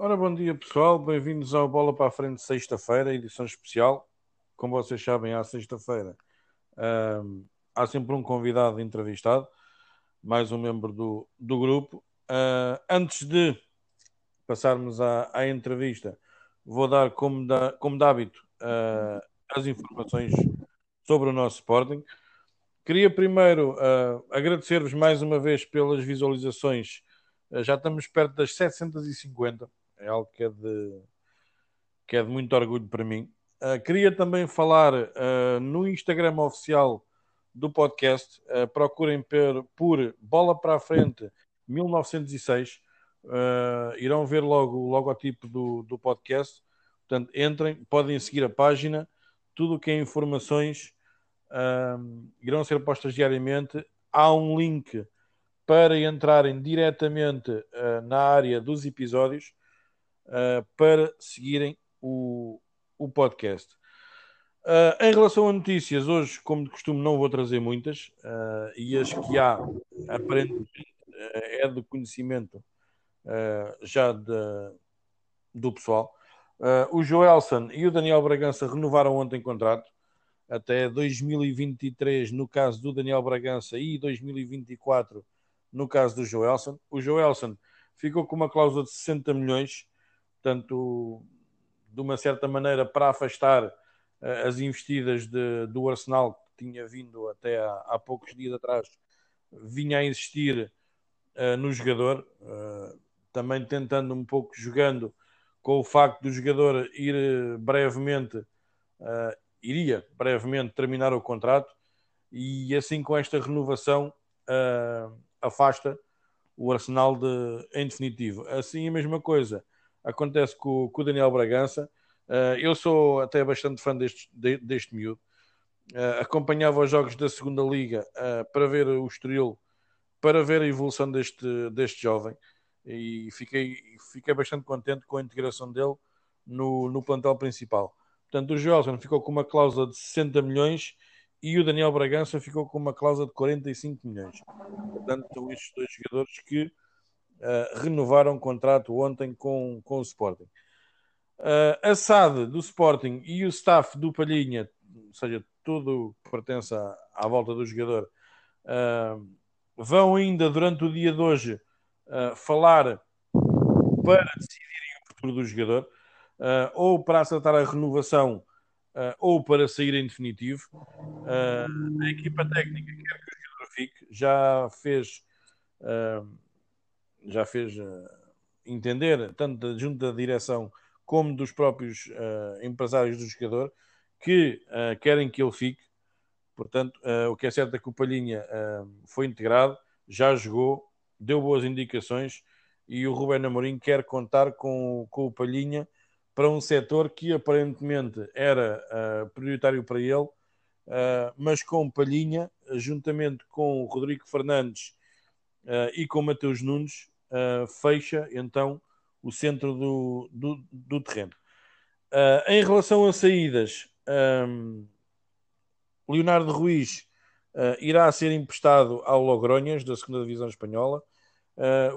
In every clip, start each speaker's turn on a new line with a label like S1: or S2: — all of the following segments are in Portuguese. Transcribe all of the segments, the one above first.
S1: Ora, bom dia pessoal, bem-vindos ao Bola para a Frente, sexta-feira, edição especial. Como vocês sabem, à sexta-feira um, há sempre um convidado entrevistado, mais um membro do, do grupo. Uh, antes de passarmos à, à, entrevista, vou dar, como, da, como de hábito, uh, as informações sobre o nosso Sporting. Queria primeiro uh, agradecer-vos mais uma vez pelas visualizações. Já estamos perto das 750, é algo que é de, que é de muito orgulho para mim. Uh, queria também falar no Instagram oficial do podcast. procurem per, por Bola para a Frente 1906. irão ver logo o logotipo do, do podcast. Portanto, entrem, podem seguir a página. Tudo o que é informações irão ser postas diariamente. Há um link para entrarem diretamente uh, na área dos episódios uh, para seguirem o, o podcast. Uh, em relação a notícias, hoje, como de costume, não vou trazer muitas, e as que há, aparentemente, é do conhecimento já de, do pessoal. o Joelson e o Daniel Bragança renovaram ontem contrato até 2023 no caso do Daniel Bragança e 2024 no caso do Joelson. O Joelson ficou com uma cláusula de 60 milhões, portanto, de uma certa maneira, para afastar uh, as investidas de, do Arsenal, que tinha vindo até há, há poucos dias atrás, vinha a insistir uh, no jogador, uh, também tentando um pouco jogando com o facto do jogador ir brevemente iria brevemente terminar o contrato e assim com esta renovação uh, afasta o Arsenal de, em definitivo. Assim a mesma coisa acontece com, com o Daniel Bragança. Uh, eu sou até bastante fã deste, de, deste miúdo. Uh, acompanhava os jogos da segunda liga para ver o Estoril, para ver a evolução deste, deste jovem e fiquei, fiquei bastante contente com a integração dele no, no plantel principal. Portanto, o Joelson ficou com uma cláusula de 60 milhões e o Daniel Bragança ficou com uma cláusula de 45 milhões. Portanto, são estes dois jogadores que uh, renovaram o contrato ontem com, com o Sporting. Uh, a SAD do Sporting e o staff do Palhinha, ou seja, tudo que pertence à, à volta do jogador, uh, vão ainda durante o dia de hoje falar para decidirem o futuro do jogador uh, ou para acertar a renovação uh, ou para sair em definitivo. Uh, a equipa técnica quer que o jogador fique, já fez, já fez entender, tanto da junta da direção como dos próprios empresários do jogador, que querem que ele fique. Portanto, o que é certo é que o Palhinha foi integrado, já jogou, deu boas indicações e o Rubén Amorim quer contar com, com o Palhinha para um setor que aparentemente era uh, prioritário para ele, uh, mas com Palhinha, juntamente com o Rodrigo Fernandes uh, e com Mateus Nunes, fecha então o centro do, do, do terreno. em relação a saídas, um, Leonardo Ruiz irá ser emprestado ao Logronhas, da segunda Divisão Espanhola.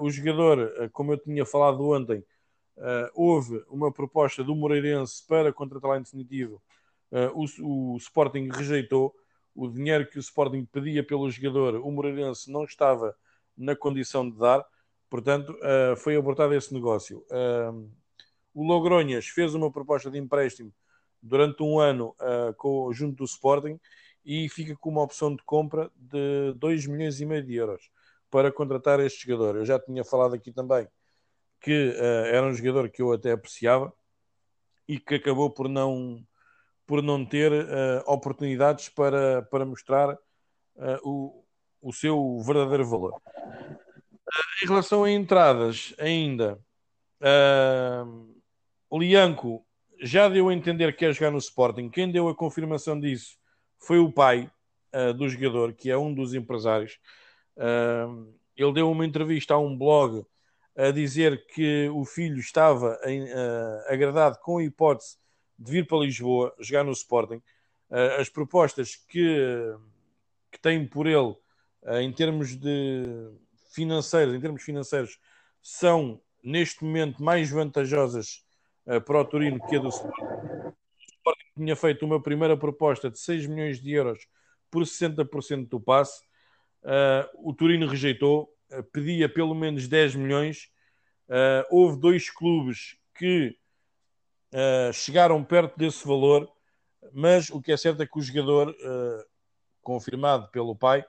S1: o jogador, como eu tinha falado ontem, Uh, houve uma proposta do Moreirense para contratá-la em definitivo. Uh, o, o, Sporting rejeitou o dinheiro que o Sporting pedia pelo jogador. O Moreirense não estava na condição de dar, portanto, uh, foi abortado esse negócio. o Logronhas fez uma proposta de empréstimo durante um ano com, junto do Sporting e fica com uma opção de compra de 2 milhões e meio de euros para contratar este jogador. Eu já tinha falado aqui também que uh, era um jogador que eu até apreciava e que acabou por não, por não ter uh, oportunidades para, para mostrar uh, o, o seu verdadeiro valor. Em relação a entradas, ainda, uh, Lianco já deu a entender que quer jogar no Sporting. Quem deu a confirmação disso foi o pai do jogador, que é um dos empresários. ele deu uma entrevista a um blog a dizer que o filho estava em, uh, agradado com a hipótese de vir para Lisboa jogar no Sporting. Uh, as propostas que, que tem por ele uh, em termos de financeiros, em termos financeiros, são neste momento mais vantajosas uh, para o Turino que a do Sporting. O Sporting tinha feito uma primeira proposta de 6 milhões de euros por 60% do passe. Uh, o Turino rejeitou, uh, pedia pelo menos 10 milhões. houve dois clubes que chegaram perto desse valor, mas o que é certo é que o jogador, confirmado pelo pai,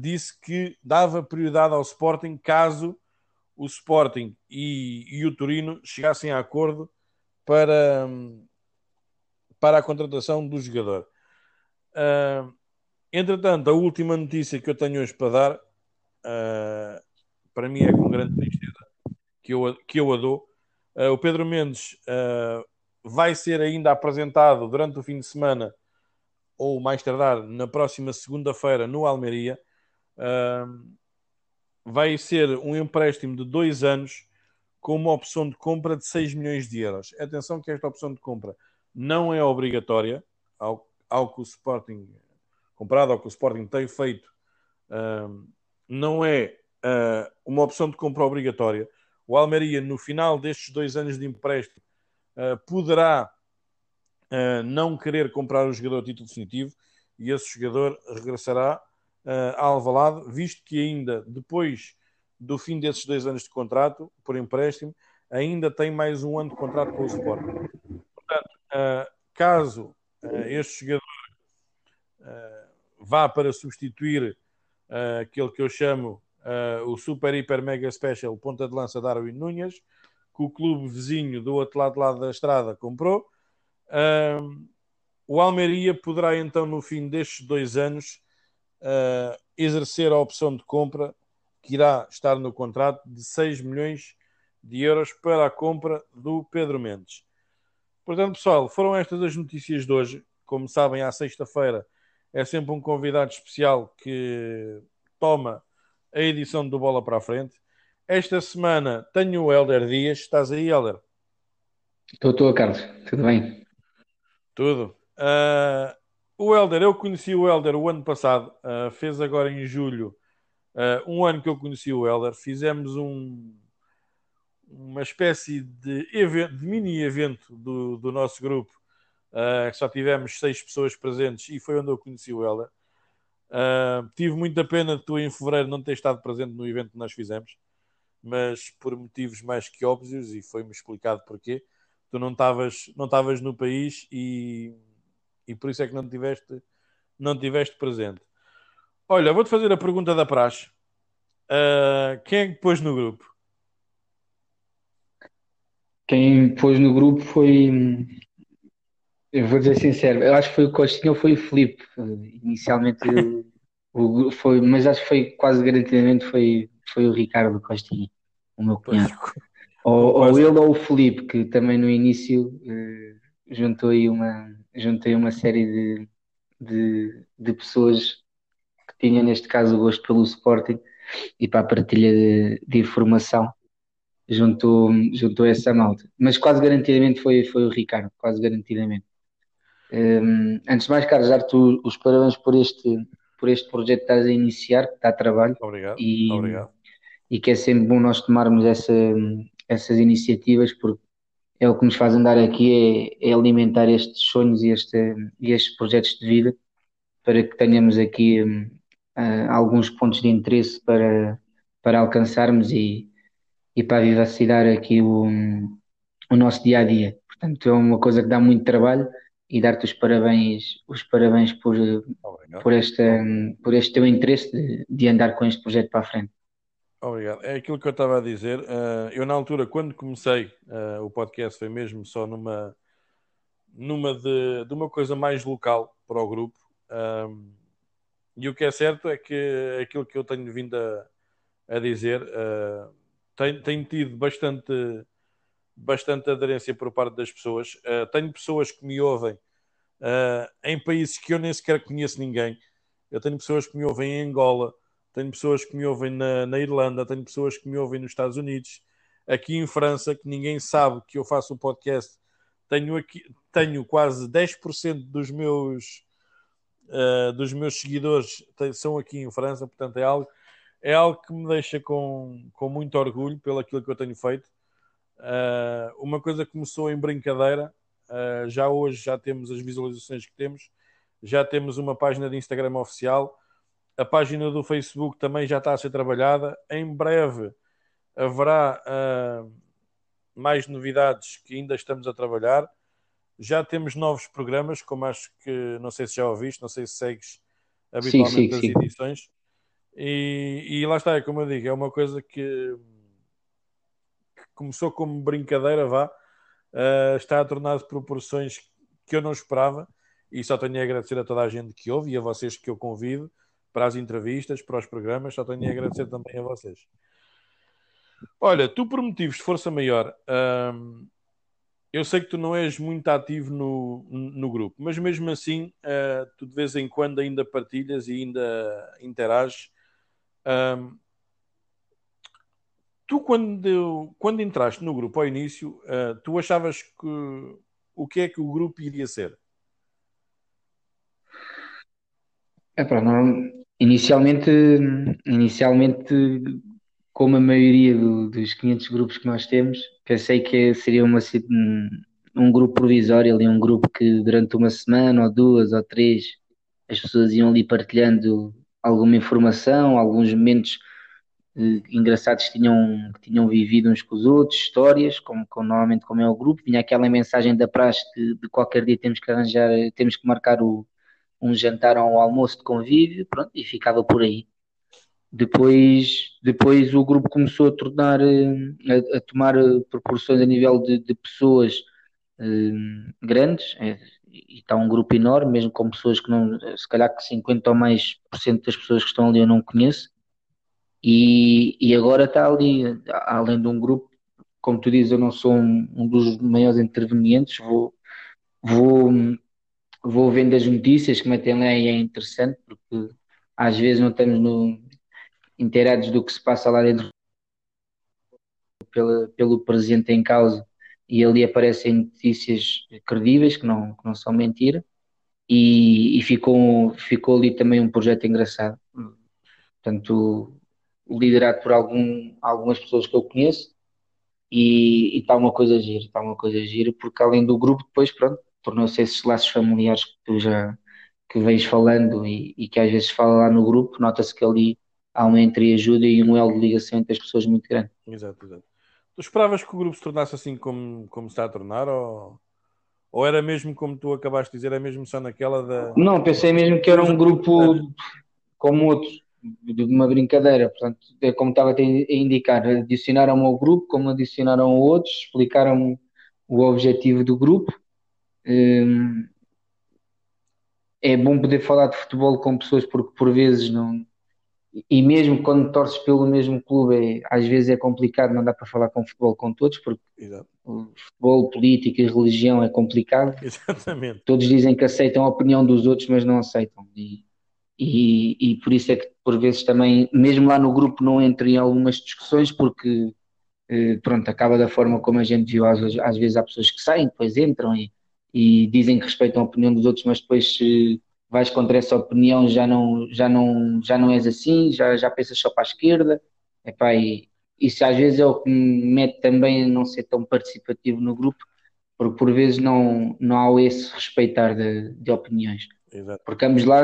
S1: disse que dava prioridade ao Sporting caso o Sporting e, e o Turino chegassem a acordo para, para a contratação do jogador. Uh, entretanto, a última notícia que eu tenho hoje para dar, uh, para mim é com grande tristeza que eu, que eu a dou. Uh, o Pedro Mendes vai ser ainda apresentado durante o fim de semana, ou mais tardar, na próxima segunda-feira, no Almeria. Uh, vai ser um empréstimo de dois anos com uma opção de compra de 6 milhões de euros. Atenção que esta opção de compra não é obrigatória, ao, ao que o Sporting, comparado ao que o Sporting tem feito, uh, não é uh, uma opção de compra obrigatória. O Almeria, no final destes dois anos de empréstimo, uh, não querer comprar o jogador a título definitivo e esse jogador regressará uh, a Alvalade, visto que ainda depois do fim desses dois anos de contrato, por empréstimo, ainda tem mais um ano de contrato com o Sporting. Portanto, uh, caso este jogador vá para substituir aquele que eu chamo o Super Hiper Mega Special ponta de lança Darwin Nunes, que o clube vizinho do outro lado, lado da estrada comprou. O Almeria poderá então, no fim destes dois anos, uh, exercer a opção de compra que irá estar no contrato de 6 milhões de euros para a compra do Pedro Mendes. Portanto, pessoal, foram estas as notícias de hoje. Como sabem, à sexta-feira é sempre um convidado especial que toma a edição do Bola para a Frente. Esta semana tenho o Helder Dias. Estás aí, Helder?
S2: Estou, estou, Carlos. Tudo bem?
S1: Tudo. Uh, o Helder, eu conheci o Helder o ano passado, uh, fez agora em julho uh, um ano que eu conheci o Helder. Fizemos um, uma espécie de, evento, de mini evento do, do nosso grupo, que só tivemos seis pessoas presentes e foi onde eu conheci o Helder. tive muita pena de tu em fevereiro não ter estado presente no evento que nós fizemos, mas por motivos mais que óbvios, e foi-me explicado porquê. Tu não estavas não no país e e por isso é que não tiveste, não tiveste presente. Olha, vou-te fazer a pergunta da praxe. Uh, quem é que pôs no grupo?
S2: Quem pôs no grupo foi. Eu vou dizer sincero, eu acho que foi o Costinha ou foi o Felipe. Inicialmente o, foi, mas acho que foi quase garantidamente foi, foi o Ricardo Costinha, o meu cunhado. Ou, ou ele ou o Felipe, que também no início uh, juntou aí uma, juntei uma série de, de, de pessoas que tinham, neste caso, o gosto pelo Sporting e para a partilha de, de informação juntou, juntou essa malta. Mas quase garantidamente foi, foi o Ricardo, quase garantidamente. Um, antes de mais, Carlos, dar-te os parabéns por este, por este projeto que estás a iniciar, que está a trabalho.
S1: Obrigado.
S2: E,
S1: Obrigado.
S2: e que é sempre bom nós tomarmos essa, essas iniciativas, porque é o que nos faz andar aqui, é, é alimentar estes sonhos e, este, e estes projetos de vida para que tenhamos aqui uh, alguns pontos de interesse para, para alcançarmos e, e para vivacidar aqui o, um, o nosso dia a dia. Portanto, é uma coisa que dá muito trabalho e dar-te os parabéns, os parabéns por, por, esta, por este teu interesse de, de andar com este projeto para a frente.
S1: Obrigado. É aquilo que eu estava a dizer. Uh, eu, na altura, quando comecei uh, o podcast, foi mesmo só numa, numa de, de uma coisa mais local para o grupo. Um, e o que é certo é que aquilo que eu tenho vindo a, a dizer uh, tem, tem tido bastante, bastante aderência por parte das pessoas. Uh, tenho pessoas que me ouvem uh, em países que eu nem sequer conheço ninguém. Eu tenho pessoas que me ouvem em Angola, tenho pessoas que me ouvem na, na, Irlanda, tenho pessoas que me ouvem nos Estados Unidos, aqui em França, que ninguém sabe que eu faço um podcast. Tenho, aqui, tenho quase 10% dos meus, uh, dos meus seguidores são aqui em França, portanto é algo, é algo que me deixa com, com muito orgulho pelo aquilo que eu tenho feito. Uh, uma coisa começou em brincadeira, uh, já hoje já temos as visualizações que temos, já temos uma página de Instagram oficial, a página do Facebook também já está a ser trabalhada. Em breve haverá uh, mais novidades que ainda estamos a trabalhar. Já temos novos programas, como acho que não sei se já ouviste, não sei se segues habitualmente sim, sim, as edições. E, e, lá está, é como eu digo, é uma coisa que, que começou como brincadeira, vá, uh, está a tornar-se proporções que eu não esperava e só tenho a agradecer a toda a gente que ouve e a vocês que eu convido para as entrevistas, para os programas, só tenho a agradecer também a vocês. Olha, tu por motivos de força maior, hum, eu sei que tu não és muito ativo no, no grupo, mas mesmo assim, uh, tu de vez em quando ainda partilhas e ainda interages. Um, tu, quando, quando entraste no grupo ao início, uh, tu achavas que o que é que o grupo iria ser?
S2: É para inicialmente, inicialmente como a maioria do, dos 500 grupos que nós temos, pensei que seria uma, um, grupo provisório, ali um grupo que durante uma semana ou duas ou três as pessoas iam ali partilhando alguma informação, alguns momentos eh, engraçados que tinham, que tinham vivido uns com os outros, histórias, como, como, normalmente como é o grupo, vinha aquela mensagem da praxe de qualquer dia temos que arranjar, temos que marcar o, um jantar ou um almoço de convívio, pronto, e ficava por aí. Depois, depois o grupo começou a tornar, eh, a, a tomar eh, proporções a nível de, de pessoas uh, grandes, é, e está um grupo enorme, mesmo com pessoas que não, se calhar que 50 ou mais por cento das pessoas que estão ali eu não conheço, e, e agora está ali, além de um grupo, como tu dizes, eu não sou um, um dos maiores intervenientes, vou, vou, vou vendo as notícias que metem lá e é interessante, porque às vezes não estamos no, inteirados do que se passa lá dentro pela, pelo presidente em causa. E ali aparecem notícias credíveis que não, que não são mentira. E, e, ficou, ficou ali também um projeto engraçado. Portanto liderado por algum, algumas pessoas que eu conheço. E está uma coisa gira, está uma coisa gira porque além do grupo depois pronto, tornou-se esses laços familiares que tu já que vens falando e, e que às vezes fala lá no grupo, nota-se que ali há uma entreajuda e um elo de ligação entre as pessoas muito grande.
S1: Exato, exato. Tu esperavas que o grupo se tornasse assim como, como está a tornar ou, ou era mesmo como tu acabaste de dizer, é mesmo só naquela da.
S2: Não, pensei mesmo que era um grupo como outros, de uma brincadeira. Portanto, é como estava a indicar, adicionaram ao grupo, como adicionaram a outros, explicaram o objetivo do grupo. Hum, é bom poder falar de futebol com pessoas porque por vezes não, e mesmo quando torces pelo mesmo clube, é, às vezes é complicado, não dá para falar com futebol com todos, porque Exato. futebol, política e religião é complicado.
S1: Exatamente.
S2: Todos dizem que aceitam a opinião dos outros, mas não aceitam. E, e, e por isso é que, por vezes, também, mesmo lá no grupo, não entro em algumas discussões, porque, eh, pronto, acaba da forma como a gente viu. Às, às vezes há pessoas que saem, depois entram e, e dizem que respeitam a opinião dos outros, mas depois se vais contra essa opinião, já não, já não, já não és assim, já, já pensas só para a esquerda. Epá, e isso às vezes é o que me mete também a não ser tão participativo no grupo, porque por vezes não, não há esse respeitar de, de opiniões. Exato. Porque ambos lá,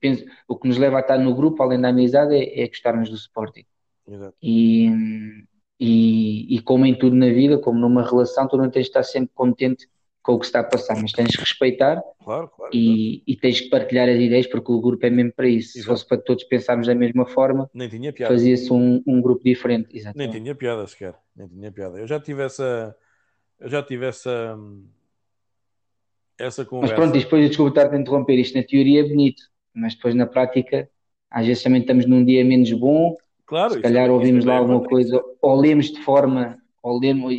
S2: penso, o que nos leva a estar no grupo, além da amizade, é, é gostarmos do Sporting. Exato. E, e, e como em tudo na vida, como numa relação, tu não tens de estar sempre contente com o que está a passar, mas tens que respeitar
S1: claro, claro,
S2: e, e, tens que partilhar as ideias porque o grupo é mesmo para isso. Exato. Se fosse para todos pensarmos da mesma forma, fazia-se um, um, grupo diferente.
S1: Exatamente. Nem tinha piada sequer, nem tinha piada. Eu já tive essa, eu já tive essa, essa conversa.
S2: Mas pronto, depois desculpa estar a interromper, isto na teoria é bonito, mas depois na prática, às vezes também estamos num dia menos bom, claro, se calhar ouvimos lá alguma coisa, ou lemos de forma, ou lemos,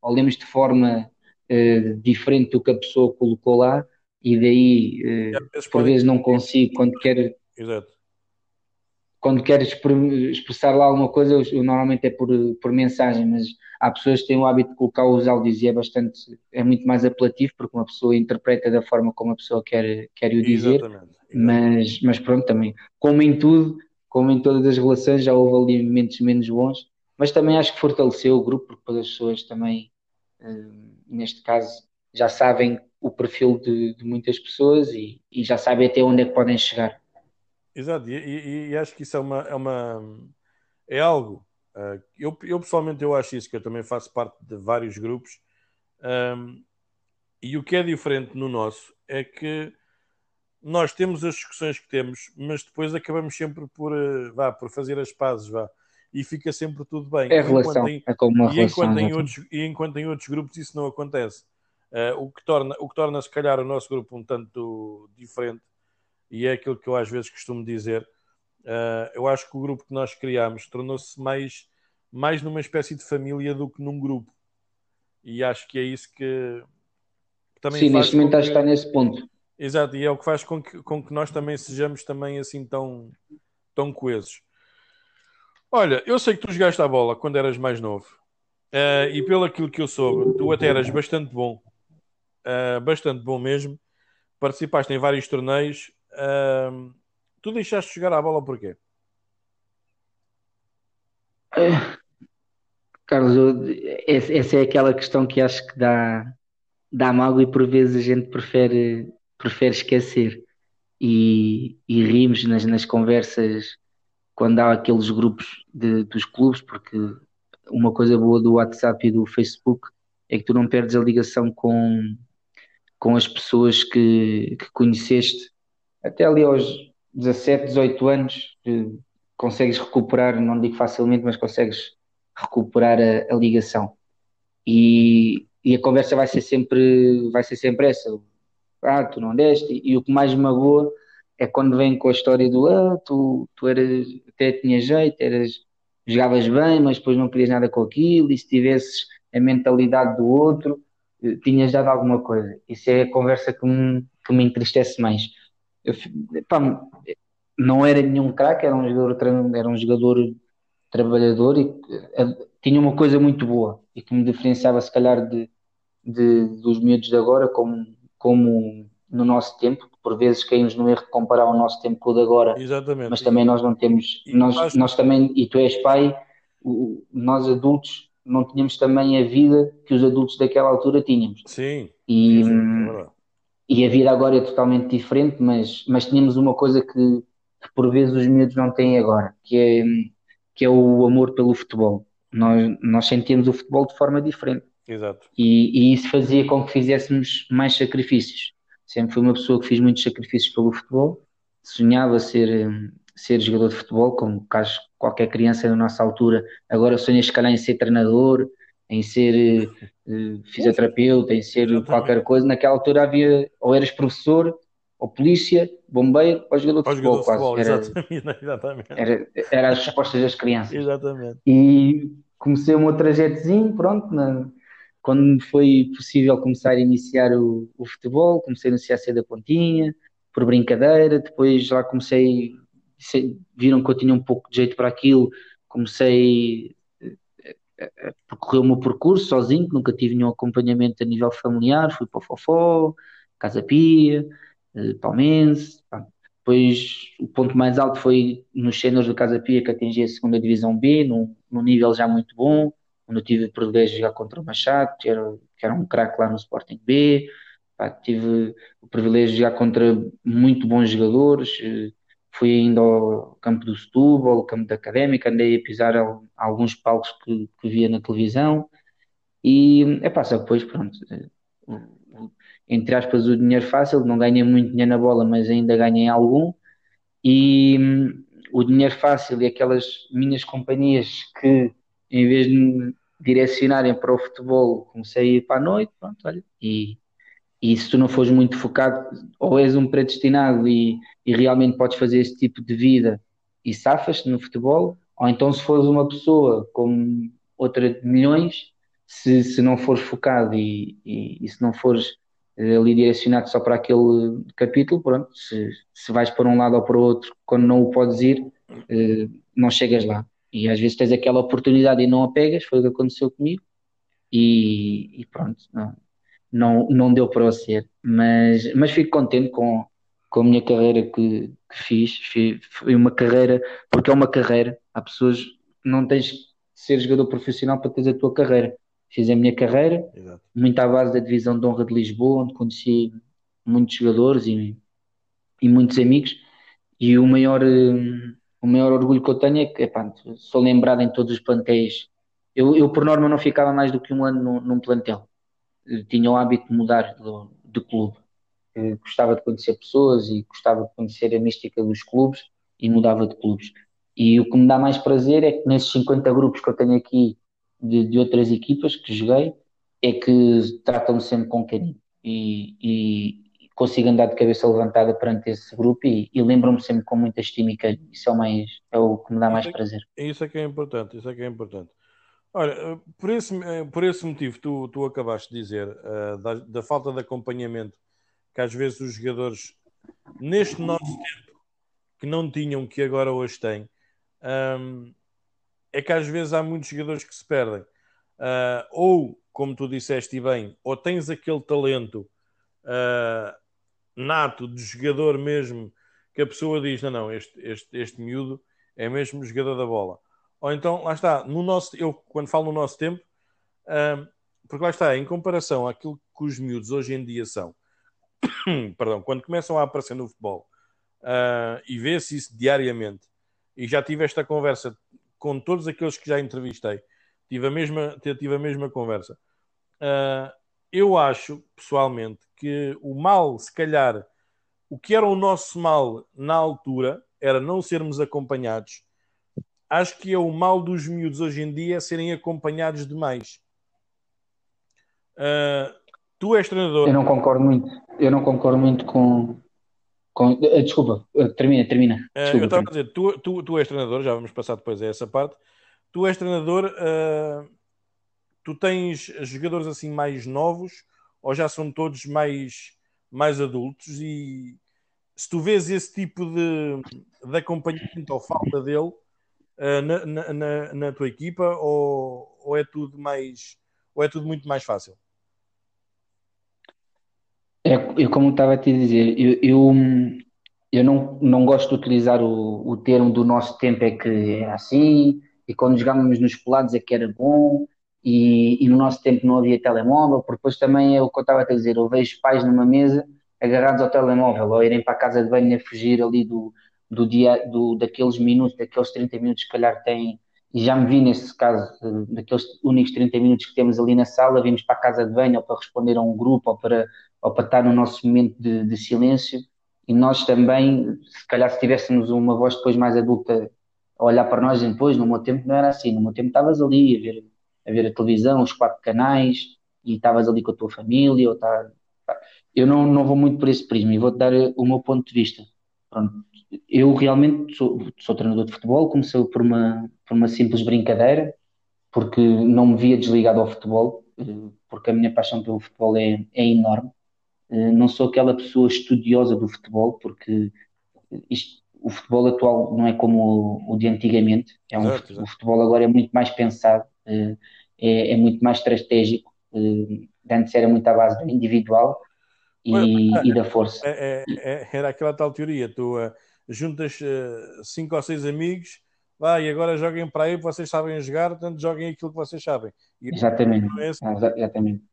S2: ou lemos de forma uh, diferente do que a pessoa colocou lá e daí uh, por vezes não consigo quando quero Exato. quando quero expressar lá alguma coisa eu, eu, normalmente é por, por mensagem mas há pessoas que têm o hábito de colocar os áudios e é bastante é muito mais apelativo porque uma pessoa interpreta da forma como a pessoa quer, quer o dizer Exatamente. Exatamente. mas mas pronto também como em tudo como em todas as relações, já houve ali momentos menos bons, mas também acho que fortaleceu o grupo, porque as pessoas também, neste caso, já sabem o perfil de, de muitas pessoas e, e, já sabem até onde é que podem chegar.
S1: Exato, e, e, e acho que isso é uma, é uma é algo. Uh, eu, eu pessoalmente eu acho isso, que eu também faço parte de vários grupos, um, e o que é diferente no nosso é que nós temos as discussões que temos, mas depois acabamos sempre por, uh, vá, por fazer as pazes, vá, e fica sempre tudo bem.
S2: É relação,
S1: em,
S2: é como uma
S1: e
S2: relação.
S1: Enquanto em outros, e enquanto em outros grupos isso não acontece. Uh, o, que torna, o que torna, se calhar, o nosso grupo um tanto diferente, e é aquilo que eu às vezes costumo dizer. Uh, eu acho que o grupo que nós criámos tornou-se mais, mais numa espécie de família do que num grupo, e acho que é isso que
S2: também Sim, neste momento que... está nesse ponto.
S1: Exato, e é o que faz com que, com que nós também sejamos também assim tão, tão coesos. Olha, eu sei que tu jogaste a bola quando eras mais novo. Uh, e pelo aquilo que eu soube, tu até eras bastante bom uh, bastante bom mesmo. Participaste em vários torneios. Uh, tu deixaste de jogar a bola porquê?
S2: Carlos, eu, essa é aquela questão que acho que dá, dá mal e por vezes a gente prefere, prefere esquecer. E, e rimos nas, nas conversas quando há aqueles grupos de, dos clubes, porque uma coisa boa do WhatsApp e do Facebook é que tu não perdes a ligação com, com as pessoas que, que conheceste até ali aos 17, 18 anos, consegues recuperar, não digo facilmente, mas consegues recuperar a, a ligação. E, e, a conversa vai ser sempre, vai ser sempre essa. Ah, tu não deste. E, e o que mais me magoa é quando vem com a história do ah, tu, tu eras, até tinha jeito, eras, jogavas bem, mas depois não querias nada com aquilo, e se tivesses a mentalidade do outro, tinhas dado alguma coisa. Isso é a conversa que me, que me entristece mais. Eu, pá, não era nenhum craque, era um jogador, era um jogador trabalhador e uh, tinha uma coisa muito boa e que me diferenciava se calhar de, de, dos miúdos de agora como, como no nosso tempo, por vezes caímos no erro de comparar o nosso tempo com o de agora,
S1: Exatamente.
S2: mas também nós não temos, nós, nós também, e tu és pai, nós adultos não tínhamos também a vida que os adultos daquela altura tínhamos.
S1: Sim.
S2: E, é e a vida agora é totalmente diferente, mas, mas tínhamos uma coisa que, que, por vezes os miúdos não têm agora, que é, que é o amor pelo futebol. Nós, nós sentíamos o futebol de forma diferente.
S1: Exato.
S2: E, e isso fazia com que fizéssemos mais sacrifícios. Sempre fui uma pessoa que fiz muitos sacrifícios pelo futebol, sonhava ser, ser jogador de futebol, como caso qualquer criança da nossa altura agora sonha se calhar em ser treinador, em ser uh, fisioterapeuta, em ser Exatamente. qualquer coisa. Naquela altura havia, ou eras professor, ou polícia, bombeiro, ou jogador de futebol, quase.
S1: Era, exatamente.
S2: Era, era as respostas das crianças.
S1: Exatamente.
S2: E comecei o meu trajetozinho, pronto, na, quando foi possível começar a iniciar o, o futebol, comecei a iniciar cedo a pontinha, por brincadeira, depois lá comecei viram que eu tinha um pouco de jeito para aquilo, comecei a percorrer o meu percurso sozinho, nunca tive nenhum acompanhamento a nível familiar, fui para o Fofó, Casa Pia, eh, Palmense, depois o ponto mais alto foi nos cenas do Casa Pia que atingi a segunda divisão B, num, num nível já muito bom, onde eu tive o privilégio de jogar contra o Machado, que era, que era um craque lá no Sporting B, Pá, tive o privilégio de jogar contra muito bons jogadores, fui ainda ao campo do Setúbal, ao campo da Académica, andei a pisar alguns palcos que, que via na televisão. E é pá, só depois pronto, entre aspas o dinheiro fácil, não ganhei muito dinheiro na bola, mas ainda ganhei algum. E hum, o dinheiro fácil e aquelas minhas companhias que em vez de direcionarem para o futebol comecei a ir para a noite, pronto, olha, e e se tu não fores muito focado, ou és um predestinado e, e realmente podes fazer esse tipo de vida e safas no futebol, ou então se fores uma pessoa como outra de milhões, se, se não fores focado e, e, e se não fores eh, ali direcionado só para aquele capítulo, pronto, se, se vais para um lado ou para o outro, quando não o podes ir, eh, não chegas lá. E às vezes tens aquela oportunidade e não a pegas, foi o que aconteceu comigo, e, e pronto, não, não, não deu para ser, mas, mas fico contente com, com a minha carreira que, que fiz. Foi uma carreira, porque é uma carreira. Há pessoas que não tens de ser jogador profissional para teres a tua carreira. Fiz a minha carreira, Exato. muito à base da divisão de honra de Lisboa, onde conheci muitos jogadores e, e muitos amigos. E o maior, hum, o maior orgulho que eu tenho é que epá, sou lembrado em todos os plantéis. Eu, eu, por norma, não ficava mais do que um ano num, num plantel. Eu tinha o hábito de mudar de, clube. Eu gostava de conhecer pessoas e gostava de conhecer a mística dos clubes e mudava de clubes. E o que me dá mais prazer é que nesses 50 grupos que eu tenho aqui de, de outras equipas que joguei, é que tratam-me sempre com carinho. E, e, consigo andar de cabeça levantada perante esse grupo e, e lembram-me sempre com muita estima e. Isso é o, mais, é o que me dá mais é, prazer.
S1: Isso é que é importante, isso é que é importante. Olha, por esse, por esse motivo, tu, tu acabaste de dizer uh, da, da, falta de acompanhamento que às vezes os jogadores, neste nosso tempo, que não tinham, que agora hoje têm, um, ehm, é que às vezes há muitos jogadores que se perdem. Uh, ou, como tu disseste bem, ou tens aquele talento uh, nato de jogador mesmo que a pessoa diz: não, não, este, este, este miúdo é mesmo jogador da bola. Ou então, lá está, no nosso, eu quando falo no nosso tempo, porque lá está, em comparação àquilo que os miúdos hoje em dia são, perdão, quando começam a aparecer no futebol uh, e vê-se isso diariamente, e já tive esta conversa com todos aqueles que já entrevistei, tive a mesma, tive a mesma conversa. Uh, eu acho, pessoalmente, que o mal, se calhar, o que era o nosso mal na altura era não sermos acompanhados. Acho que é o mal dos miúdos hoje em dia serem acompanhados demais. Uh, tu és treinador.
S2: Eu não concordo muito. Eu não concordo muito com. com... Uh, desculpa, uh, termina, termina. Desculpa,
S1: eu estava a dizer, tu, tu, tu és treinador, já vamos passar depois a essa parte. Tu és treinador tu tens jogadores assim mais novos ou já são todos mais, mais adultos e se tu vês esse tipo de, de acompanhamento ou falta dele uh, na, na, na, tua equipa ou, ou é tudo mais ou é tudo muito mais fácil?
S2: É, eu como estava a te dizer, eu, eu, eu, não, não gosto de utilizar o, o termo do nosso tempo é que era assim, e quando jogávamos nos pelados é que era bom, e, e, no nosso tempo não havia telemóvel, porque depois também é o que eu estava a dizer, eu vejo pais numa mesa agarrados ao telemóvel, ou irem para a casa de banho a fugir ali do, do dia, do, daqueles minutos, daqueles 30 minutos que calhar têm, e já me vi nesse caso, daqueles únicos 30 minutos que temos ali na sala, vimos para a casa de banho, ou para responder a um grupo, ou para, ou para estar no nosso momento de, de silêncio, e nós também, se calhar se tivéssemos uma voz depois mais adulta a olhar para nós depois, no meu tempo não era assim, no meu tempo estavas ali a ver a ver a televisão, os quatro canais, e estavas ali com a tua família, ou tá, eu não, não vou muito por esse prisma e vou-te dar o meu ponto de vista. Pronto. Eu realmente sou, sou treinador de futebol, comecei por uma, por uma simples brincadeira, porque não me via desligado ao futebol, eh, porque a minha paixão pelo futebol é, é enorme. Eh, não sou aquela pessoa estudiosa do futebol, porque isto, o futebol atual não é como o, o de antigamente. É um, exato. O futebol agora é muito mais pensado, eh, é, é muito mais estratégico. Eh, antes era muito à base do individual e, e da força.
S1: É, é, é, era aquela tal teoria: tu uh, juntas uh, cinco ou seis amigos, vai, e agora joguem para aí, vocês sabem jogar, portanto joguem aquilo que vocês sabem.
S2: E exatamente. É assim. exatamente.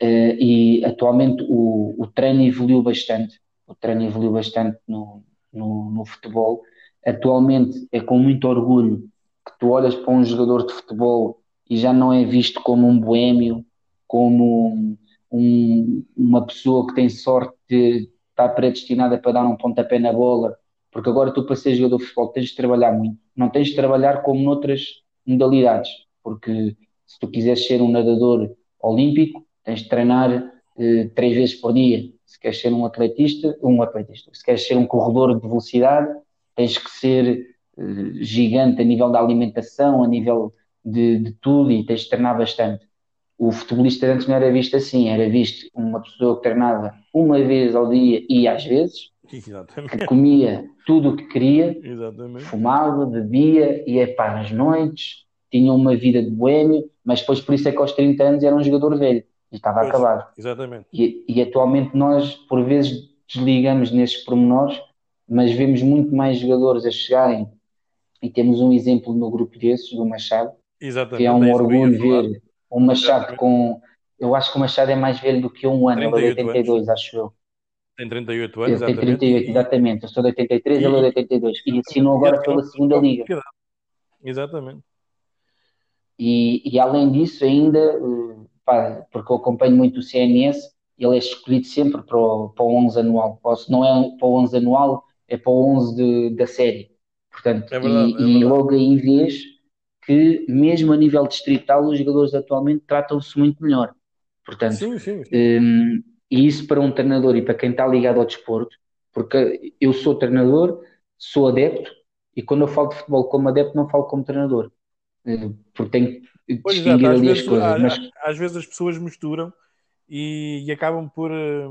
S2: Uh, e atualmente o, o treino evoluiu bastante. O treino evoluiu bastante no, no, no futebol. Atualmente é com muito orgulho que tu olhas para um jogador de futebol e já não é visto como um boêmio, como um, uma pessoa que tem sorte de estar predestinada para dar um pontapé na bola, porque agora tu para ser jogador de futebol tens de trabalhar muito, não tens de trabalhar como noutras modalidades, porque se tu quiseres ser um nadador olímpico, tens de treinar eh, três vezes por dia. Se queres ser um atletista, um atletista, se queres ser um corredor de velocidade, tens que ser eh, gigante a nível da alimentação, a nível de, de tudo e tens de treinar bastante. O futebolista antes não era visto assim, era visto uma pessoa que treinava uma vez ao dia e às vezes, Exatamente. que comia tudo o que queria, Exatamente. fumava, bebia, ia para as noites, tinha uma vida de boêmio, mas depois por isso é que aos 30 anos era um jogador velho e estava pois, acabado.
S1: Exatamente.
S2: E, e, atualmente nós, por vezes, desligamos nesses pormenores, mas vemos muito mais jogadores a chegarem, e temos um exemplo no grupo desses, do Machado,
S1: Exatamente,
S2: que é um
S1: é
S2: orgulho ver o Machado com. Eu acho que o Machado é mais velho do que um ano, ele é de
S1: 38
S2: 82, acho eu.
S1: Tem 38 anos,
S2: Ele tem
S1: exatamente.
S2: 38,
S1: e-
S2: exatamente. Eu sou de 83, ele é de 82. E assinou
S1: e
S2: agora
S1: é
S2: pela segunda liga.
S1: Exatamente.
S2: E, e além disso, ainda, eh, pá, porque eu acompanho muito o CNS, ele é escolhido sempre para o, para o 11 anual. Ou se não é para o 11 anual, é para o 11 de- da série. Portanto,
S1: É verdade,
S2: e,
S1: é
S2: e logo aí vês que, mesmo a nível distrital, os jogadores atualmente tratam-se muito melhor. Portanto,
S1: Sim, sim, sim.
S2: Hum, e isso para um treinador e para quem está ligado ao desporto, porque eu sou treinador, sou adepto, e quando eu falo de futebol como adepto, não falo como treinador, Hum, porque tenho que
S1: Pois
S2: distinguir
S1: às
S2: ali as
S1: vezes,
S2: coisas.
S1: há-
S2: Mas,
S1: às vezes as pessoas misturam e, e acabam por, eh,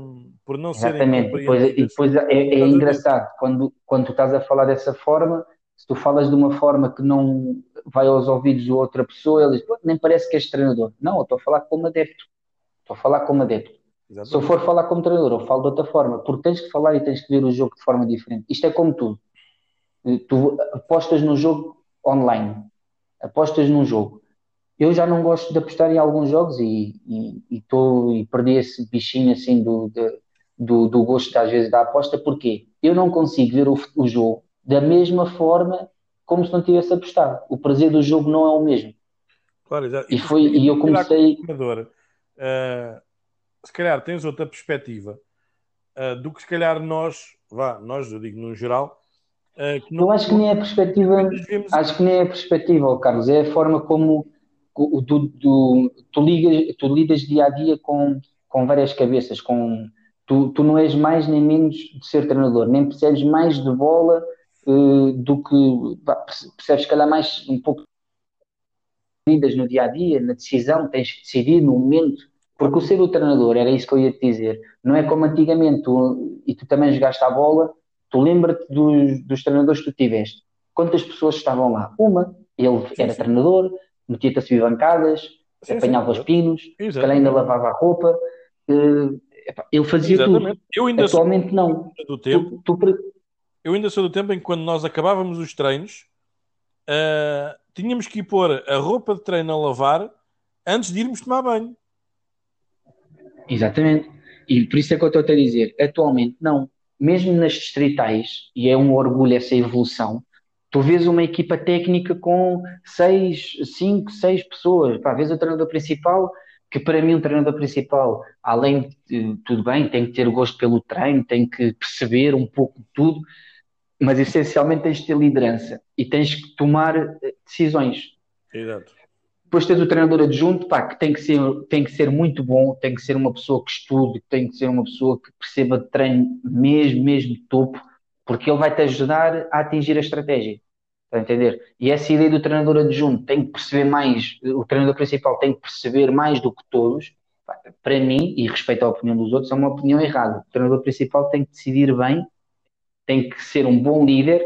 S1: por não serem
S2: exatamente, depois, e depois é, é engraçado quando, quando tu estás a falar dessa forma, se tu falas de uma forma que não vai aos ouvidos de outra pessoa, ele diz, "Pô, nem parece que és treinador. Não, eu estou a falar como adepto. Estou a falar como adepto. Se eu
S1: Exatamente.
S2: for falar como treinador, eu falo de outra forma, porque tens que falar e tens que ver o jogo de forma diferente. Isto é como tudo. Tu apostas no jogo online, apostas num jogo. Eu já não gosto de apostar em alguns jogos e, e, e, tô, e perdi esse bichinho assim do, de- do, do gosto às vezes da aposta, porque eu não consigo ver o, o jogo da mesma forma como se não tivesse apostado. O prazer do jogo não é o mesmo.
S1: Claro, exato.
S2: E
S1: tu,
S2: foi- e eu comecei-
S1: eh, se calhar tens outra perspectiva eh, do que se calhar nós, vá, nós, eu digo no geral, que não
S2: Eu acho que nem é a perspectiva,
S1: vemos
S2: acho que nem é a perspectiva, Carlos, é a forma como do, do- tu, ligas, tu lidas dia a dia com, com várias cabeças, com, tu, tu não és mais nem menos de ser treinador, nem percebes mais de bola eh, do que percebes, se calhar, mais um pouco lidas no dia a dia, na decisão, tens que decidir no momento, porque o ser o treinador, era isso que eu ia te dizer, não é como antigamente, tu- e tu também jogaste a bola, tu lembra-te dos, dos treinadores que tu tiveste. Quantas pessoas estavam lá? Uma, ele
S1: Sim,
S2: era
S1: sim.
S2: treinador, metia-te a subir bancadas,
S1: Sim,
S2: apanhava os pinos, calhar ainda lavava a roupa, epá, ele fazia
S1: Exatamente. Eu
S2: tudo.
S1: ainda sou
S2: Atualmente não.
S1: do tempo,
S2: Tu, tu
S1: eu ainda sou do tempo em que quando nós acabávamos os treinos, eh, tínhamos que ir pôr a roupa de treino a lavar antes de irmos tomar banho.
S2: Exatamente. E por isso é que eu estou a dizer, atualmente não. Mesmo nas distritais, e é um orgulho essa evolução, tu vês uma equipa técnica com seis, cinco, seis pessoas. Pá, vês o treinador principal, que para mim o treinador principal, além de tudo bem, tem que ter gosto pelo treino, tem que perceber um pouco de tudo, mas essencialmente tens de ter liderança e tens que tomar eh, decisões.
S1: Exato.
S2: Depois tens o treinador adjunto, pá, que tem que ser, tem que ser muito bom, tem que ser uma pessoa que estude, tem que ser uma pessoa que perceba de treino mesmo, mesmo topo, porque ele vai te ajudar a atingir a estratégia. Está a entender? E essa ideia do treinador adjunto tem que perceber mais, o treinador principal tem que perceber mais do que todos. Pá, Para mim, e respeito à opinião dos outros, é uma opinião errada. O treinador principal tem que decidir bem, tem que ser um bom líder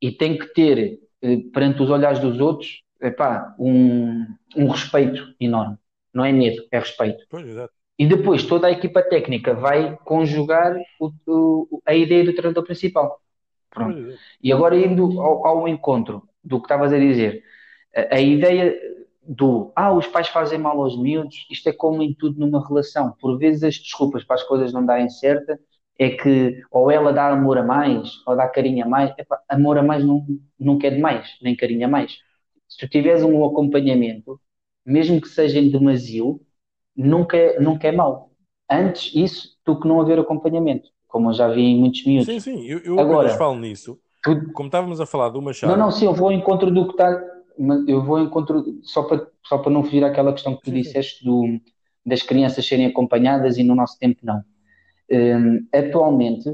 S2: e tem que ter, eh, perante os olhares dos outros, epá, um, um respeito enorme. Não é medo, é respeito.
S1: Pois, exato.
S2: E depois toda a equipa técnica vai conjugar o- o- a ideia do treinador principal. Pronto. E agora indo ao, ao encontro do que estavas a dizer, a, a ideia do ah, os pais fazem mal aos miúdos, isto é como em tudo numa relação. Por vezes as desculpas para as coisas não darem certo é que ou ela dá amor a mais, ou dá carinho a mais. Epá, amor a mais não, nunca é demais, nem carinho a mais. Se tu tiveres um acompanhamento, mesmo que seja em demasia, nunca é, nunca é mau. Antes isso do que não haver acompanhamento, como eu já vi em muitos miúdos.
S1: Sim, sim. Eu, eu
S2: Agora-
S1: falo nisso.
S2: Tu-
S1: Como estávamos a falar do Machado.
S2: Não, não, sim, eu vou ao encontro do que está. Eu vou ao encontro, só para, só para não fugir àquela questão que tu
S1: sim.
S2: disseste do, das crianças serem acompanhadas e no nosso tempo não. Hum, atualmente,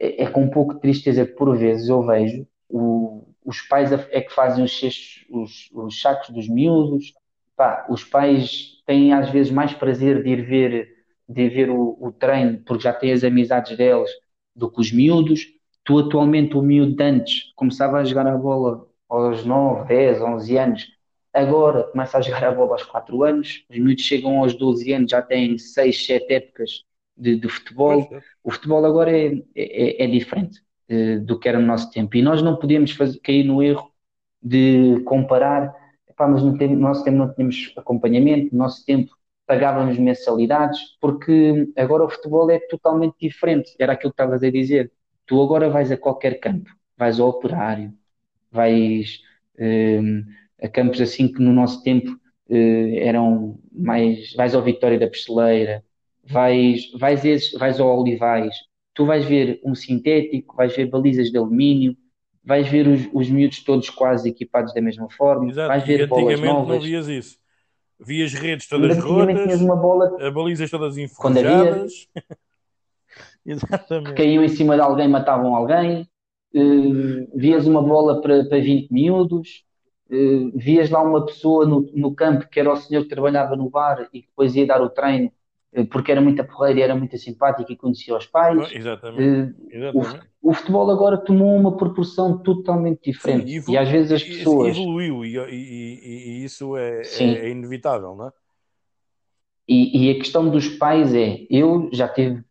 S2: é, é com um pouco de tristeza que por vezes eu vejo o- os pais é que fazem os, cestos, os, os sacos dos miúdos. Pá, os pais têm às vezes mais prazer de ir ver, de ver o, o treino porque já têm as amizades deles do que os miúdos. Tu atualmente, o miúdo de antes começava a jogar a bola aos 9, 10, 11 anos, agora começa a jogar a bola aos 4 anos. Os miúdos chegam aos 12 anos, já têm 6, 7 épocas de, de futebol. É. O futebol agora é, é, é diferente uh, do que era no nosso tempo. E nós não podemos fazer, cair no erro de comparar. Epá, mas no, tempo, no nosso tempo não tínhamos acompanhamento, no nosso tempo pagávamos mensalidades, porque agora o futebol é totalmente diferente. Era aquilo que estavas a dizer. Tu agora vais a qualquer campo, vais ao operário, vais uh, a campos assim que no nosso tempo uh, eram mais. vais ao Vitória da Pesteleira, vais, vais, esses, vais ao Olivais, tu vais ver um sintético, vais ver balizas de alumínio, vais ver os, os miúdos todos quase equipados da mesma forma,
S1: Exato.
S2: vais ver bolas novas.
S1: não vias isso. Vias redes todas rotas,
S2: bola...
S1: balizas todas enferrujadas.
S2: Exatamente. Caíam em cima de alguém, matavam alguém. Uh, vias uma bola para, para 20 miúdos. Uh, vias lá uma pessoa no, no campo que era o senhor que trabalhava no bar e que depois ia dar o treino eh, porque era muito porreira e era muito simpática e conhecia os pais.
S1: Exatamente. Exatamente.
S2: O, futebol agora tomou uma proporção totalmente diferente. Sim, e às vezes as pessoas.
S1: Evoluiu e, e, e isso é, é, inevitável, não é?
S2: E, e, a questão dos pais é: eu já tive,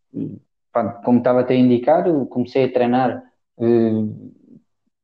S2: como estava até a indicar, comecei a treinar uh,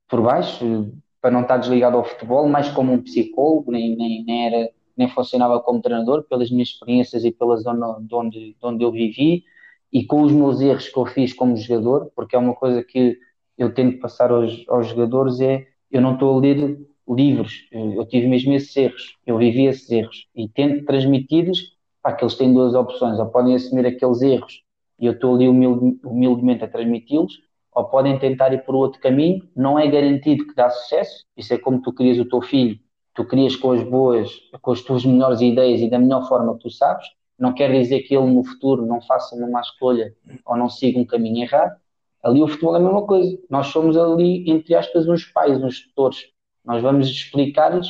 S2: por baixo, para não estar desligado ao futebol, mais como um psicólogo, nem, nem, nem era nem funcionava como treinador, pelas minhas experiências e pela zona de onde, de onde eu vivi e com os meus erros que eu fiz como jogador, porque é uma coisa que eu tento passar aos, aos jogadores é eu não estou a ler livros, eu tive mesmo esses erros, eu vivi esses erros e tento transmitir-lhes que eles têm duas opções, ou podem assumir aqueles erros e eu estou ali humilde, humildemente a transmiti-los, ou podem tentar ir por outro caminho, não é garantido que dá sucesso, isso é como tu querias o teu filho tu crias com as boas, com as tuas melhores ideias e da melhor forma que tu sabes, não quer dizer que ele no futuro não faça uma má escolha ou não siga um caminho errado. Ali o futebol é a mesma coisa. Nós somos ali, entre aspas, uns pais, uns tutores. Nós vamos explicar-lhes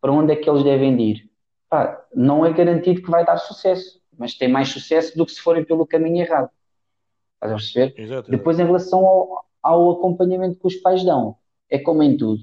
S2: para onde é que eles devem ir. Pá, não é garantido que vai dar sucesso, mas tem mais sucesso do que se forem pelo caminho errado. Estás a perceber?
S1: Exato,
S2: Depois, em relação ao, ao acompanhamento que os pais dão, é como em tudo.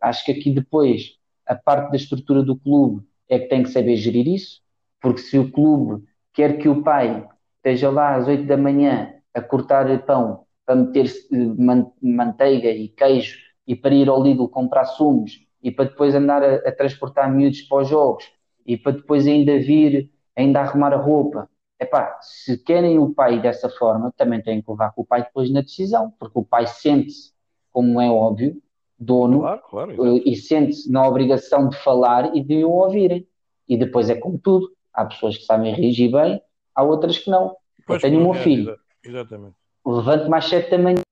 S2: Acho que aqui depois a parte da estrutura do clube é que tem que saber gerir isso, porque se o clube quer que o pai esteja lá às 8 da manhã a cortar pão para meter eh, manteiga e queijo e para ir ao Lidl comprar sumos e para depois andar a, a transportar miúdos para os jogos e para depois ainda vir, ainda arrumar a roupa. Epá, se querem o pai dessa forma, também têm que levar com o pai depois na decisão, porque o pai sente-se, como é óbvio, dono
S1: claro, claro,
S2: e sente-se na obrigação de falar e de o ouvirem. E depois é como tudo. Há pessoas que sabem reagir bem, há outras que não. Pois eu tenho o meu é, filho.
S1: Exatamente.
S2: Levanto mais sete da manhã.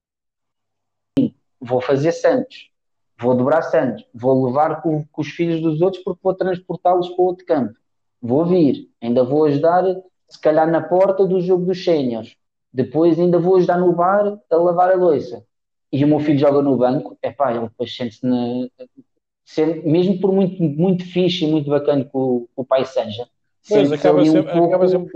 S2: Vou fazer Santos. Vou dobrar Santos. Vou levar com, com os filhos dos outros porque vou transportá-los para outro campo. Vou vir. Ainda vou ajudar, se calhar, na porta do jogo dos séniores. Depois ainda vou ajudar no bar a lavar a louça e o meu filho joga no banco, é pá, ele depois sente-se na. Sente, mesmo por muito, muito fixe e muito bacana que o, o pai seja,
S1: sente-se acaba ali um pouco acaba sempre...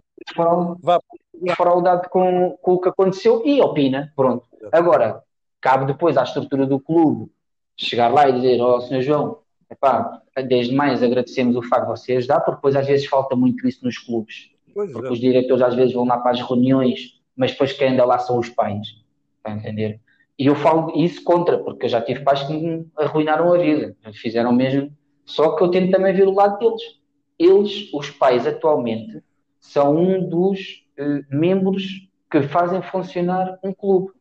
S2: fraudado com, com o que aconteceu e opina, pronto. Agora, cabe depois à estrutura do clube chegar lá e dizer, ó oh, senhor João, epá, desde mais agradecemos o facto de você ajudar, porque depois às vezes falta muito isso nos clubes. Pois porque é. os diretores às vezes vão lá para as reuniões, mas depois quem anda lá são os pais. Está a entender? E eu falo isso contra, porque eu já tive pais que me arruinaram a vida, fizeram mesmo. Só que eu tento também ver o lado deles. Eles, os pais, atualmente, são um dos uh, membros que fazem funcionar um clube.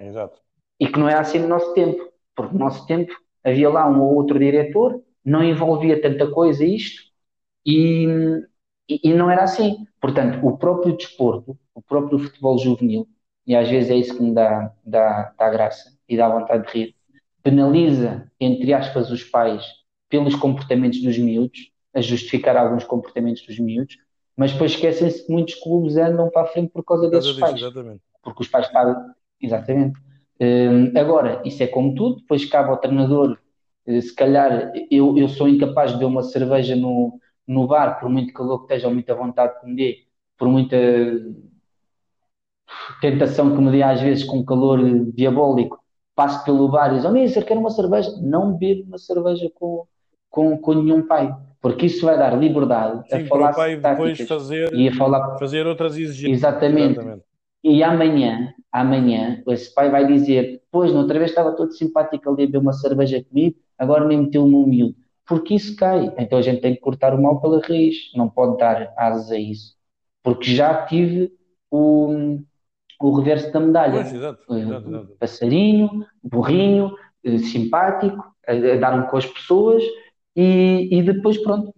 S1: Exato.
S2: E que não é assim no nosso tempo, porque no nosso tempo havia lá um ou outro diretor, não envolvia tanta coisa isto, e, e, e não era assim. Portanto, o próprio desporto, o próprio futebol juvenil, e às vezes é isso que me dá, dá, dá graça e dá vontade de rir, penaliza, entre aspas, os pais pelos comportamentos dos miúdos, a justificar alguns comportamentos dos miúdos, mas depois esquecem-se que muitos clubes andam para a frente por causa desses disso, pais.
S1: Exatamente.
S2: Porque os pais pagam. Exatamente. Um, agora, isso é como tudo, depois cabe ao treinador. Uh, se calhar eu, eu sou incapaz de beber uma cerveja no, no bar, por muito calor que esteja ou muita vontade que me dê, por muita tentação que me dê às vezes com calor diabólico, passo pelo bar e diz, oh Mister, quero uma cerveja. Não bebo uma cerveja com, com, com nenhum pai. porque isso vai dar liberdade
S1: Sim,
S2: a falar
S1: pai depois fazer,
S2: e a falar
S1: fazer outras exigências.
S2: Exatamente. Exatamente. E amanhã, amanhã, esse pai vai dizer: Pois, na outra vez estava todo simpático ali a beber uma cerveja comigo, agora nem meteu-me um miúdo. Porque isso cai. Então a gente tem que cortar o mal pela raiz. Não pode dar asas a isso. Porque já tive o, o reverso da medalha.
S1: Pois, exato, exato, exato.
S2: Passarinho, burrinho, eh, simpático, a, a dar-me com as pessoas e, e depois, pronto,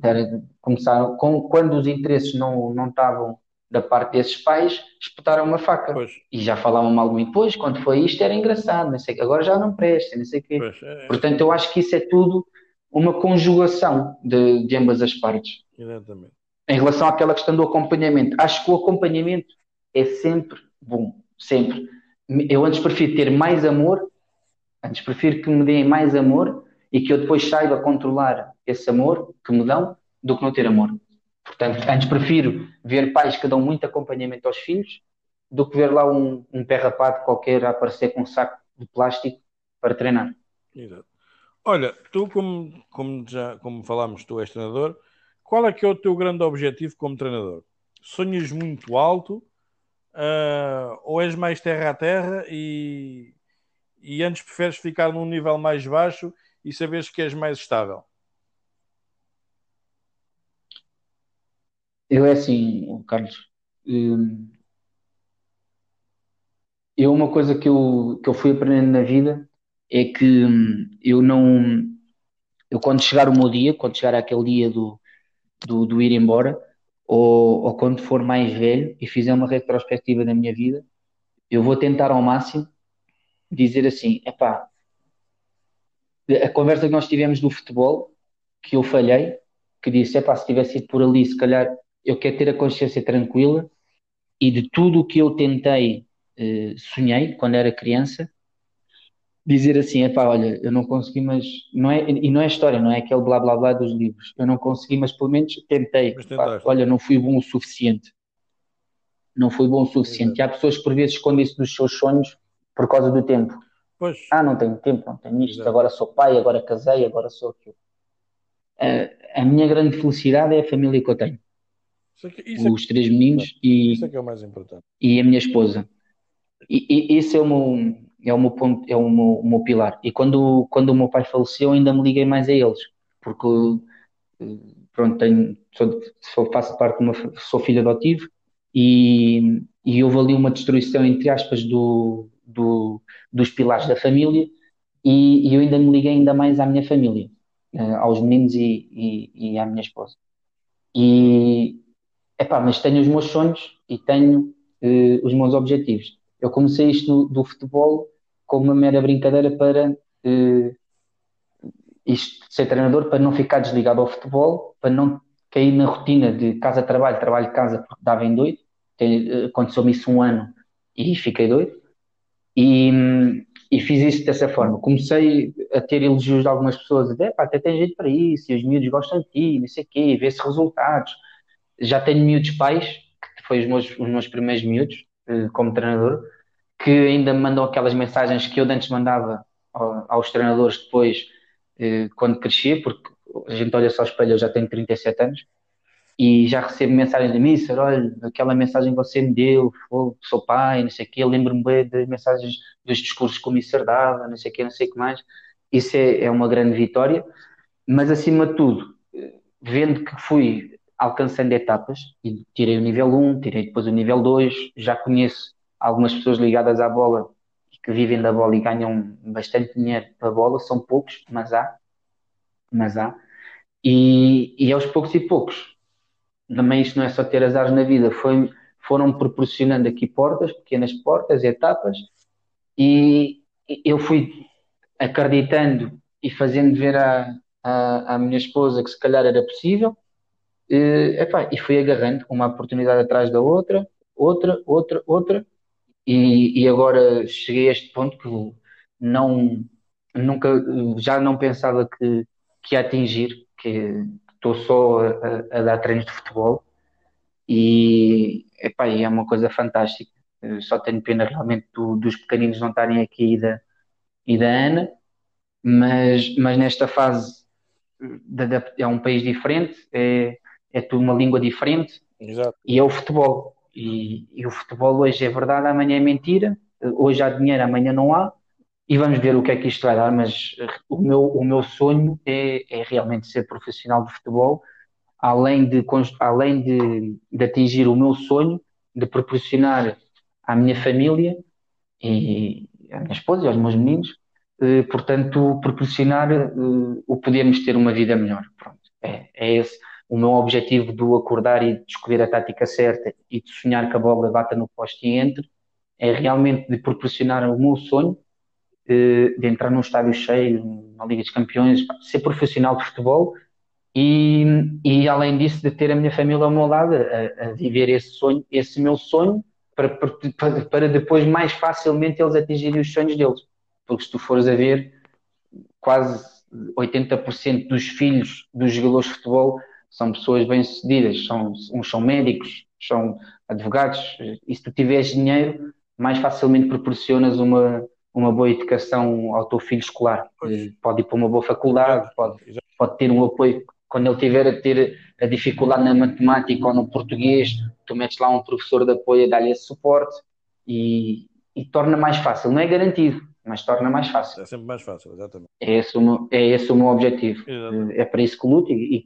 S2: começaram, com, quando os interesses não, não estavam da parte desses pais, espetaram uma faca.
S1: Pois.
S2: E já falavam mal de mim. Pois, quando foi isto era engraçado, não sei, agora já não presta, não sei o quê.
S1: Pois, é, é.
S2: Portanto, eu acho que isso é tudo uma conjugação de, de ambas as partes.
S1: Exatamente.
S2: Em relação àquela questão do acompanhamento, acho que o acompanhamento é sempre bom, sempre. Eu antes prefiro ter mais amor, antes prefiro que me deem mais amor e que eu depois saiba controlar esse amor que me dão do que não ter amor. Portanto, antes prefiro ver pais que dão muito acompanhamento aos filhos do que ver lá um, um pé rapado qualquer a aparecer com um saco de plástico para treinar.
S1: Exato. Olha, tu como, como já como falámos, tu és treinador, qual é que é o teu grande objetivo como treinador? Sonhas muito alto uh, ou és mais terra a terra e, e antes preferes ficar num nível mais baixo e saberes que és mais estável?
S2: Eu é assim, Carlos. Hum, eu uma coisa que eu, que eu fui aprendendo na vida é que hum, eu não. Eu quando chegar o meu dia, quando chegar aquele dia do, do, do ir embora, ou, ou quando for mais velho e fizer uma retrospectiva da minha vida, eu vou tentar ao máximo dizer assim: epá, a conversa que nós tivemos do futebol, que eu falhei, que disse: epá, se tivesse ido por ali, se calhar eu quero ter a consciência tranquila. E de tudo o que eu tentei, eh, sonhei quando era criança, dizer assim, é pá, olha, eu não consegui, mas não é, e não é história, não é aquele blá blá blá dos livros. Eu não consegui, mas pelo menos tentei. Pá, olha, não fui bom o suficiente. Não fui bom o suficiente. E há pessoas que por vezes escondem-se dos seus sonhos por causa do tempo.
S1: Pois.
S2: Ah, não tenho tempo, não tenho isto, Exato. agora sou pai, agora casei, agora sou aquilo. a minha grande felicidade é a família que eu tenho. Isso aqui, isso Os três meninos
S1: e, isso é, é o mais importante.
S2: e a minha esposa. E, e esse é o meu, é o meu ponto, é o meu, o meu pilar. E quando, quando o meu pai faleceu, ainda me liguei mais a eles, porque pronto, tenho, sou, faço parte de uma, sou filho adotivo e, e houve ali uma destruição, entre aspas, do, do, dos pilares da família e, e, eu ainda me liguei ainda mais à minha família, eh, aos meninos e, e, e à minha esposa. E, epá, mas tenho os meus sonhos e tenho uh, os meus objetivos. Eu comecei isto no, do futebol como uma mera brincadeira para uh, isto, ser treinador, para não ficar desligado ao futebol, para não cair na rotina de casa-trabalho, trabalho-casa, porque dava em doido. Eh, aconteceu-me isso um ano e fiquei doido. E, e fiz isso dessa forma. Comecei a ter elogios de algumas pessoas, de, até tem jeito para isso, e os miúdos gostam de ti, não sei o quê, vê-se resultados. Já tenho miúdos pais, que foi os meus, os meus primeiros miúdos, como treinador, que ainda me mandam aquelas mensagens que eu antes mandava aos treinadores depois, eh, quando cresci, porque a gente olha só ao espelho, eu já tenho 37 anos, e já recebo mensagens de Mister, olha, aquela mensagem que você me deu, sou pai, não sei o quê, lembro-me bem de mensagens dos discursos que o Mister dava, não sei o quê, não sei o que mais. Isso é, é uma grande vitória, mas acima de tudo, eh, vendo que fui alcançando etapas, e tirei o nível 1, tirei depois o nível 2, já conheço algumas pessoas ligadas à bola que vivem da bola e ganham bastante dinheiro para a bola, são poucos, mas há. Mas há. E, e aos poucos e poucos, também isto não é só ter azares na vida, foi, foram proporcionando aqui portas, pequenas portas, etapas, e eu fui acreditando e fazendo ver à, à, à minha esposa que se calhar era possível, e, epá, e fui agarrando uma oportunidade atrás da outra, outra, outra, outra, e, e agora cheguei a este ponto que não, nunca, já não pensava que, que ia atingir, que estou só a, a, dar treinos de futebol e epá, é uma coisa fantástica. Só tenho pena realmente do, dos pequeninos não estarem aqui e da, e da Ana, mas, mas nesta fase é um país diferente, é, é tudo uma língua diferente
S1: Exato.
S2: e é o futebol. E, e, o futebol hoje é verdade, amanhã é mentira, hoje há dinheiro, amanhã não há, e vamos ver o que é que isto vai dar. Mas o meu, o meu sonho é, é realmente ser profissional de futebol, além de, além de, de atingir o meu sonho de proporcionar à minha família e à minha esposa e aos meus meninos eh, portanto, proporcionar eh, o podermos ter uma vida melhor. Pronto, é, é esse o meu objetivo do acordar e de escolher a tática certa e de sonhar que a bola bata no poste e entre, é realmente de proporcionar o meu sonho eh, de entrar num estádio cheio, na Liga dos Campeões, ser profissional de futebol e, e além disso de ter a minha família ao meu lado a, a viver esse sonho, esse meu sonho para, para, para depois mais facilmente eles atingirem os sonhos deles. Porque se tu fores a ver, quase 80% dos filhos dos jogadores de futebol são pessoas bem-sucedidas, são, uns são médicos, são advogados, e se tu tiveres dinheiro, mais facilmente proporcionas uma, uma boa educação ao teu filho escolar. Pois. Pode ir para uma boa faculdade, pode, pode ter um apoio. Quando ele tiver a ter a dificuldade na matemática ou no português, tu metes lá um professor de apoio a dar-lhe esse suporte e, e torna mais fácil. Não é garantido, mas torna mais fácil.
S1: É sempre mais fácil, exatamente.
S2: É esse o meu, é esse o meu objetivo. Exatamente. É para isso que luto e, e,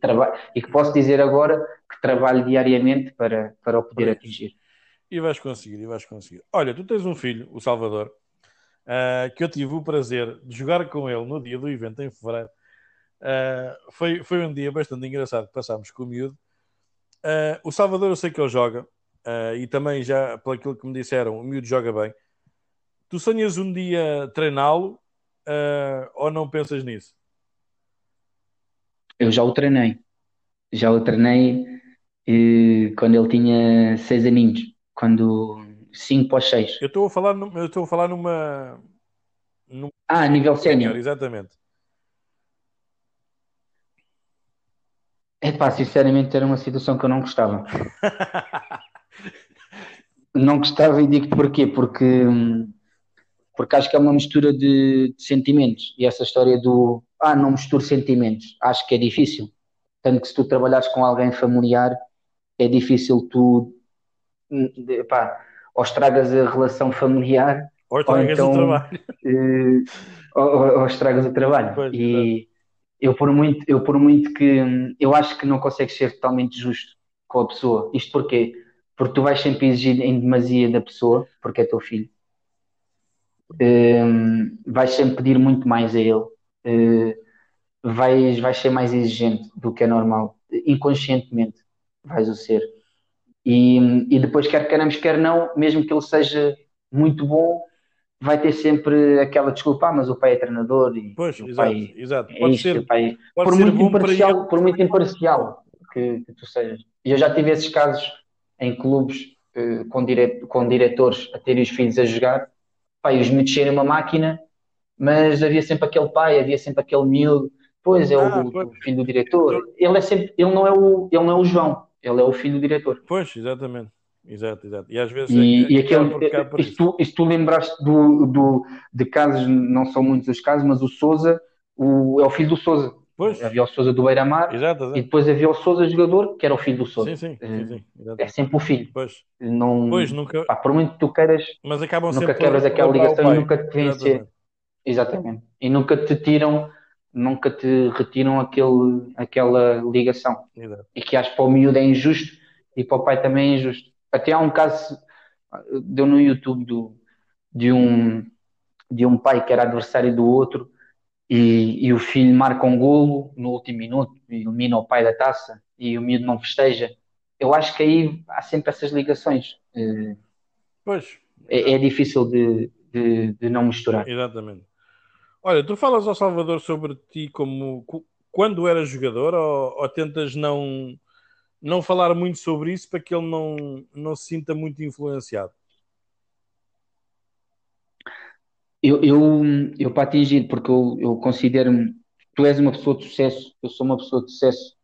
S2: e que posso dizer agora que trabalho diariamente para, para o poder atingir.
S1: E vais conseguir, e vais conseguir. Olha, tu tens um filho, o Salvador, uh, que eu tive o prazer de jogar com ele no dia do evento em fevereiro. Uh, foi, foi um dia bastante engraçado que passámos com o miúdo. Uh, o Salvador eu sei que ele joga, e também já, pelo que me disseram, o miúdo joga bem. Tu sonhas um dia treiná-lo uh, ou não pensas nisso?
S2: Eu já o treinei. Já o treinei uh, quando ele tinha seis aninhos. Quando cinco para seis.
S1: Eu estou a falar, eu estou a falar numa, numa...
S2: Ah, nível sénior.
S1: Exatamente.
S2: É pá, sinceramente era uma situação que eu não gostava. não gostava e digo porquê, porque hum, porque acho que é uma mistura de, de, sentimentos. E essa história do ah, não misturo sentimentos, acho que é difícil. Tanto que se tu trabalhares com alguém familiar, é difícil tu pá, ou estragas a relação familiar
S1: ou estragas então, o trabalho.
S2: Eh, ou, ou, estragas o trabalho. Pois, e eu por, muito, eu por muito que eu acho que não consegues ser totalmente justo com a pessoa. Isto porquê? Porque tu vais sempre exigir em demasia da pessoa, porque é teu filho uh, vais sempre pedir muito mais a ele, uh, vais, vais ser mais exigente do que é normal, inconscientemente vais o ser. E, e depois, quer queiramos, quer não, mesmo que ele seja muito bom, vai ter sempre aquela desculpa, ah, mas o pai é treinador e
S1: pois, o exato, pai exato.
S2: É pode isto, ser, pai, pode por, ser muito imparcial, por muito imparcial que, que, tu sejas. E eu já tive esses casos em clubes eh, com, dire, com diretores a terem os filhos a jogar pai, os miúdos serem uma máquina, mas havia sempre aquele pai, havia sempre aquele miúdo, pois é ah, o, pois. o, filho do diretor. Ele é sempre, ele não é o, ele não é o João, ele é o filho do diretor.
S1: Pois, exatamente. Exato, exato. E às vezes
S2: e, é, e aquele, por, e, tu, e tu lembraste do, do, de casos, não são muitos os casos, mas o Souza o, é o filho do Souza. Pois. Havia o Souza do Beira-Mar e depois havia o Souza jogador, que era o filho do Souza.
S1: Sim, sim, sim, sim
S2: é sempre o filho.
S1: Pois.
S2: Não,
S1: pois, nunca...
S2: Pá, por muito que tu queiras,
S1: Mas acabam
S2: nunca quebras aquela ligação e nunca te vencer. Exatamente. E nunca te tiram, nunca te retiram aquele, aquela ligação. Exato. E que acho que para o miúdo é injusto e para o pai também é injusto. Até há um caso, deu no YouTube do, de, um, de um pai que era adversário do outro e, e, o filho marca um golo no último minuto, ilumina o pai da taça e o miúdo não festeja. Eu acho que aí há sempre essas ligações. Eh,
S1: pois.
S2: É, é difícil de, de, de, não misturar.
S1: Exatamente. Olha, tu falas ao Salvador sobre ti como quando eras jogador ou, ou tentas não, não falar muito sobre isso para que ele não, não se sinta muito influenciado?
S2: Eu, eu, eu para atingir, porque eu, eu considero-me, tu és uma pessoa de sucesso, eu sou uma pessoa de sucesso,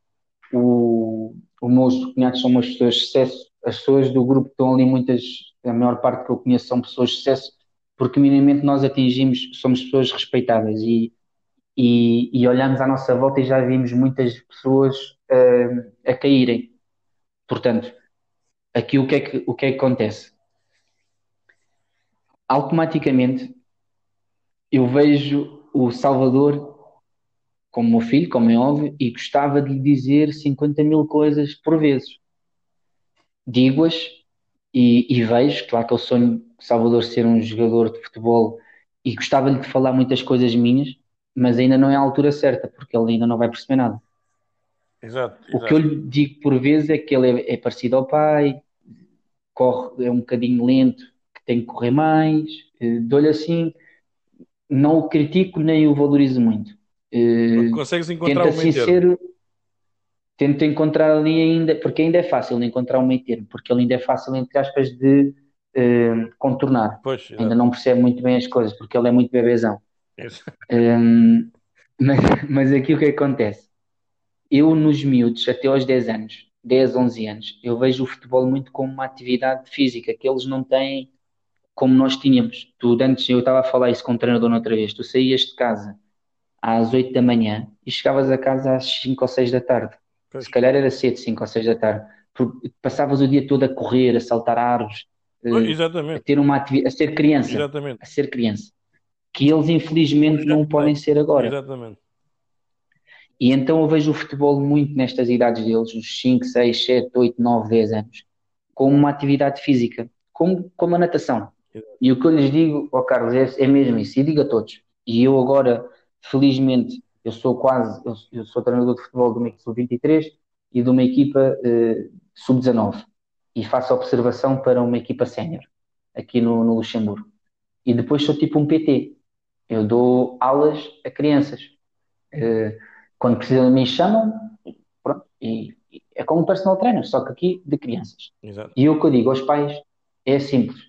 S2: o, os meus cunhados são umas pessoas de sucesso, as pessoas do grupo que estão ali, muitas, a maior parte que eu conheço são pessoas de sucesso, porque minimamente nós atingimos, somos pessoas respeitadas e, e, e olhamos à nossa volta e já vimos muitas pessoas uh, a caírem. Portanto, aqui o que, é que, o que é que acontece? Automaticamente eu vejo o Salvador como meu filho, como é óbvio, e gostava de lhe dizer 50 mil coisas por vezes. Digo-as e, e, vejo, claro que eu sonho Salvador ser um jogador de futebol e gostava-lhe de falar muitas coisas minhas, mas ainda não é a altura certa, porque ele ainda não vai perceber nada.
S1: Exato,
S2: exato. O que eu lhe digo por vezes é que ele é, é, parecido ao pai, corre, é um bocadinho lento, que tem que correr mais, eh, dou-lhe assim, não o critico nem o valorizo muito.
S1: Uh, Consegues encontrar
S2: tenta, um meio termo. Tento encontrar ali ainda, porque ainda é fácil encontrar um meio termo, porque ele ainda é fácil, entre aspas, de uh, contornar.
S1: Pois,
S2: ainda não percebe muito bem as coisas, porque ele é muito bebezão. Um, mas, mas aqui o que acontece? Eu, nos miúdos, até aos 10 anos, 10, 11 anos, eu vejo o futebol muito como uma atividade física que eles não têm como nós tínhamos. Tu, antes, eu estava a falar isso com o treinador outra vez, tu saías de casa às 8 da manhã e chegavas a casa às 5 ou 6 da tarde. Pois. Se calhar era cedo, 5 ou 6 da tarde. Passavas o dia todo a correr, a saltar árvores,
S1: pois,
S2: a ter uma atividade, a ser criança.
S1: Exatamente.
S2: A ser criança. Que eles infelizmente não podem ser agora.
S1: Exatamente.
S2: E então eu vejo o futebol muito nestas idades deles, os 5, 6, 7, 8, 9, 10 anos, como uma atividade física, como, como a natação. E o que eu lhes digo, ao Carlos, é, é mesmo isso, e digo a todos. E eu agora Felizmente, eu sou quase, eu, eu sou treinador de futebol de uma equipa sub-23 e de uma equipa uh, sub-19 e faço observação para uma equipa sénior aqui no, no, Luxemburgo. E depois sou tipo um PT. Eu dou aulas a crianças. Uh, quando precisam de mim, chamam pronto, e, e, é como um personal trainer, só que aqui de crianças.
S1: Exato.
S2: E o que eu digo aos pais é simples.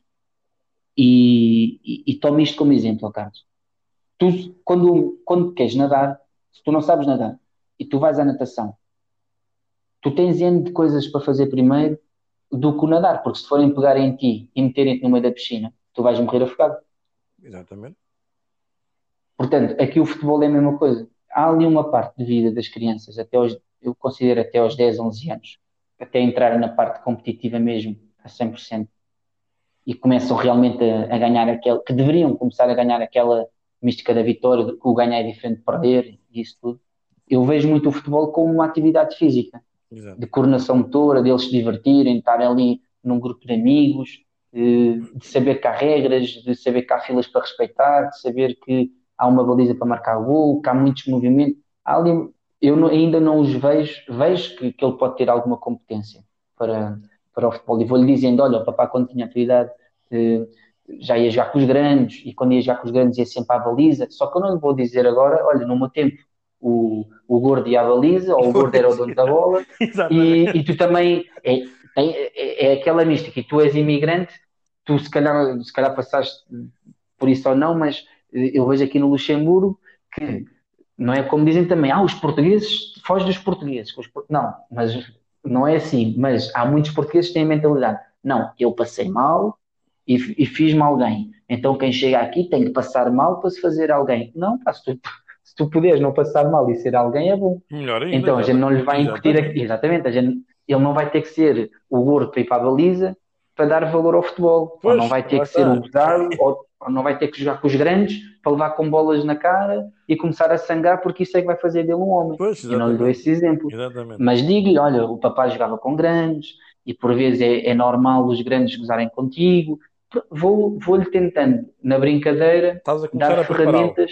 S2: E, e, e tome isto como exemplo, Carlos tu, quando, quando queres nadar, se tu não sabes nadar e tu vais à natação, tu tens N de coisas para fazer primeiro do que o nadar, porque se forem pegar em ti e meterem-te no meio da piscina, tu vais morrer afogado.
S1: Exatamente.
S2: Portanto, aqui o futebol é a mesma coisa. Há ali uma parte de vida das crianças, até aos, eu considero até aos 10, 11 anos, até entrarem na parte competitiva mesmo, a 100%, e começam realmente a, a ganhar aquele, que deveriam começar a ganhar aquela mística da vitória, de que o ganhar é diferente de perder e isso tudo. Eu vejo muito o futebol como uma atividade física,
S1: Exato.
S2: de coordenação motora, deles se divertirem, estarem ali num grupo de amigos, de, de saber que há regras, de saber que há filas para respeitar, de saber que há uma baliza para marcar gol, que há muitos movimentos. Há ali, eu não, ainda não os vejo, vejo que, que ele pode ter alguma competência para, para o futebol. E vou-lhe dizendo: olha, o papá, quando tinha atividade, eh, já ia jogar com os grandes, e quando ia jogar com os grandes ia sempre à baliza. Só que eu não vou dizer agora, olha, no meu tempo o, o gordo ia à baliza, ou o gordo era o dono da bola, e, e, tu também é, é, é, aquela mística, e tu és imigrante, tu se calhar, se calhar passaste por isso ou não, mas eu vejo aqui no Luxemburgo que não é como dizem também, ah, os portugueses, foge dos portugueses. Não, mas não é assim. Mas há muitos portugueses que têm a mentalidade. Não, eu passei mal, e, e fiz-me alguém. Então quem chega aqui tem que passar mal para se fazer alguém. Não, pá, se, tu, se tu puderes não passar mal e ser alguém é bom.
S1: Melhor ainda,
S2: então a gente não lhe vai incutir aqui. Exatamente, a gente, ele não vai ter que ser o gordo para ir para a baliza para dar valor ao futebol. Pois, ou não vai ter que ser o gozado, ou, ou, não vai ter que jogar com os grandes para levar com bolas na cara e começar a sangrar porque isso é que vai fazer dele um homem.
S1: Pois,
S2: Eu não lhe dou esse exemplo.
S1: Exatamente.
S2: Mas digo-lhe, olha, o papai jogava com grandes e por vezes é, é normal os grandes gozarem contigo vou, vou-lhe tentando, na brincadeira, dar ferramentas.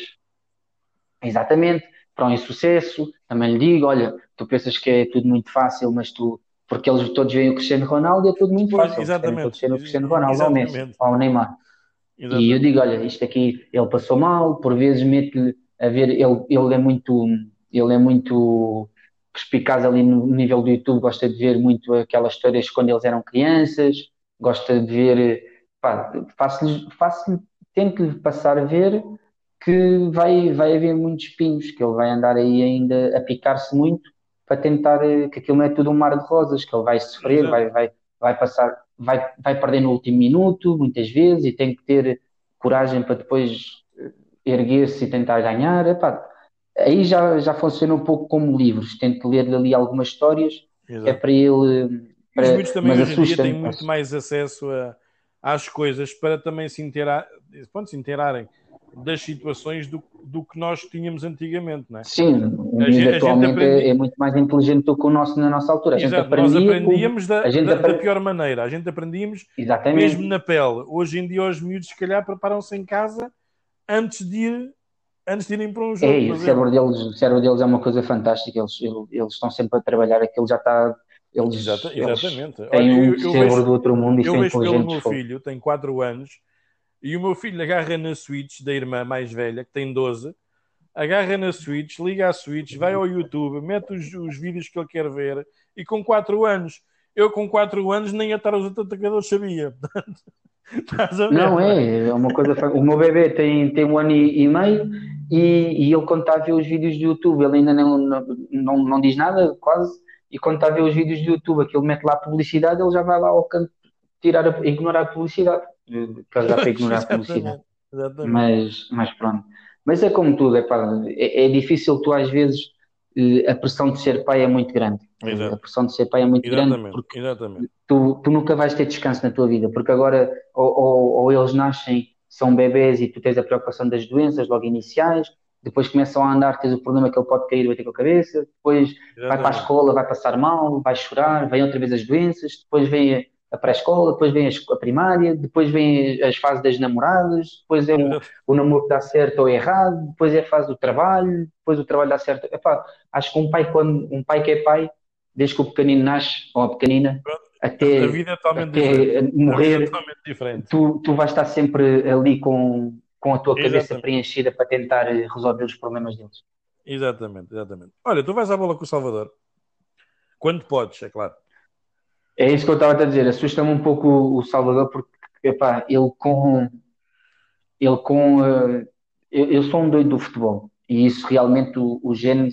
S2: Exatamente, para um insucesso. Também lhe digo: olha, tu pensas que é tudo muito fácil, mas tu. Porque eles todos veem o Cristiano Ronaldo e é tudo muito
S1: pois,
S2: fácil.
S1: Exatamente.
S2: Todos o Cristiano Ronaldo ao Messi, ao Neymar. Exatamente. E eu digo: olha, isto aqui ele passou mal, por vezes mete-lhe a ver, ele, ele é muito. Ele é muito perspicaz ali no nível do YouTube, gosta de ver muito aquelas histórias quando eles eram crianças, gosta de ver faço-lhe, faço tento-lhe passar a ver que vai, vai haver muitos espinhos, que ele vai andar aí ainda a picar-se muito para tentar eh, que aquilo não é tudo um mar de rosas, que ele vai sofrer, vai, vai, vai passar, vai, vai perder no último minuto, muitas vezes, e tem que ter coragem para depois eh, erguer-se e tentar ganhar. Epá, aí já, já funciona um pouco como livros. Tento ler ali algumas histórias, Exato. é para ele. Para,
S1: os miúdos também hoje em dia têm muito mais acesso a, às coisas para também se, inteirar, pronto, se inteirarem das situações do, do que nós tínhamos antigamente, não é?
S2: Sim, o a gente, atualmente aprendi... é muito mais inteligente do que o nosso na nossa altura. A
S1: Exato, gente aprendia nós aprendíamos da, da, da, pior maneira, a gente aprendíamos Exatamente. mesmo na pele. Hoje em dia os miúdos se calhar preparam-se em casa antes de ir antes de irem para um jogo.
S2: É, o cérebro, deles, o cérebro deles é uma coisa fantástica, eles, eles estão sempre a trabalhar, aquilo já está eles, Exata, exatamente. Eles têm Olha, um cérebro vejo, do outro mundo e
S1: eu vejo pelo meu filho, tem 4 anos, e o meu filho agarra na Switch da irmã mais velha, que tem 12, agarra na Switch, liga a Switch, vai ao YouTube, mete os, os vídeos que ele quer ver, e com 4 anos, eu com 4 anos nem a estar os atacadores sabia.
S2: Não é, é uma coisa. O meu bebê tem, tem um ano e, e meio e, e, ele, quando está a ver os vídeos do YouTube, ele ainda não, não, não, não diz nada, quase. E quando está a ver os vídeos do YouTube, aquilo mete lá a publicidade, ele já vai lá ao canto tirar a, ignorar a publicidade para dar para ignorar a publicidade. Exatamente. Mas, mas pronto. Mas é como tudo, é, pá, é, é difícil tu às vezes eh, a pressão de ser pai é muito grande. Exato. A pressão de ser pai é muito Exatamente. grande porque Exatamente. Tu, tu nunca vais ter descanso na tua vida, porque agora ou, ou, ou, eles nascem, são bebês e tu tens a preocupação das doenças logo iniciais, depois começam a andar, tens o problema que ele pode cair e bater com a cabeça, depois Exatamente. vai para a escola, vai passar mal, vai chorar, vem outra vez as doenças, depois vem a pré-escola, depois vem a primária, depois vem as fases das namoradas, depois é o, o, namoro que dá certo ou errado, depois é a fase do trabalho, depois o trabalho dá certo. Epá, acho que um pai, quando, um pai que é pai, desde que o pequenino nasce, ou a pequenina, até, a é até morrer, é diferente. Tu, tu vais estar sempre ali com, com a tua cabeça exatamente. preenchida para tentar resolver os problemas deles.
S1: Exatamente, exatamente. Olha, tu vais à bola com o Salvador. Quando podes, é claro.
S2: É isso que eu estava a dizer. Assusta-me um pouco o Salvador porque epá, ele com. Ele com. Uh, eu, eu, sou um doido do futebol e isso realmente o, o gene.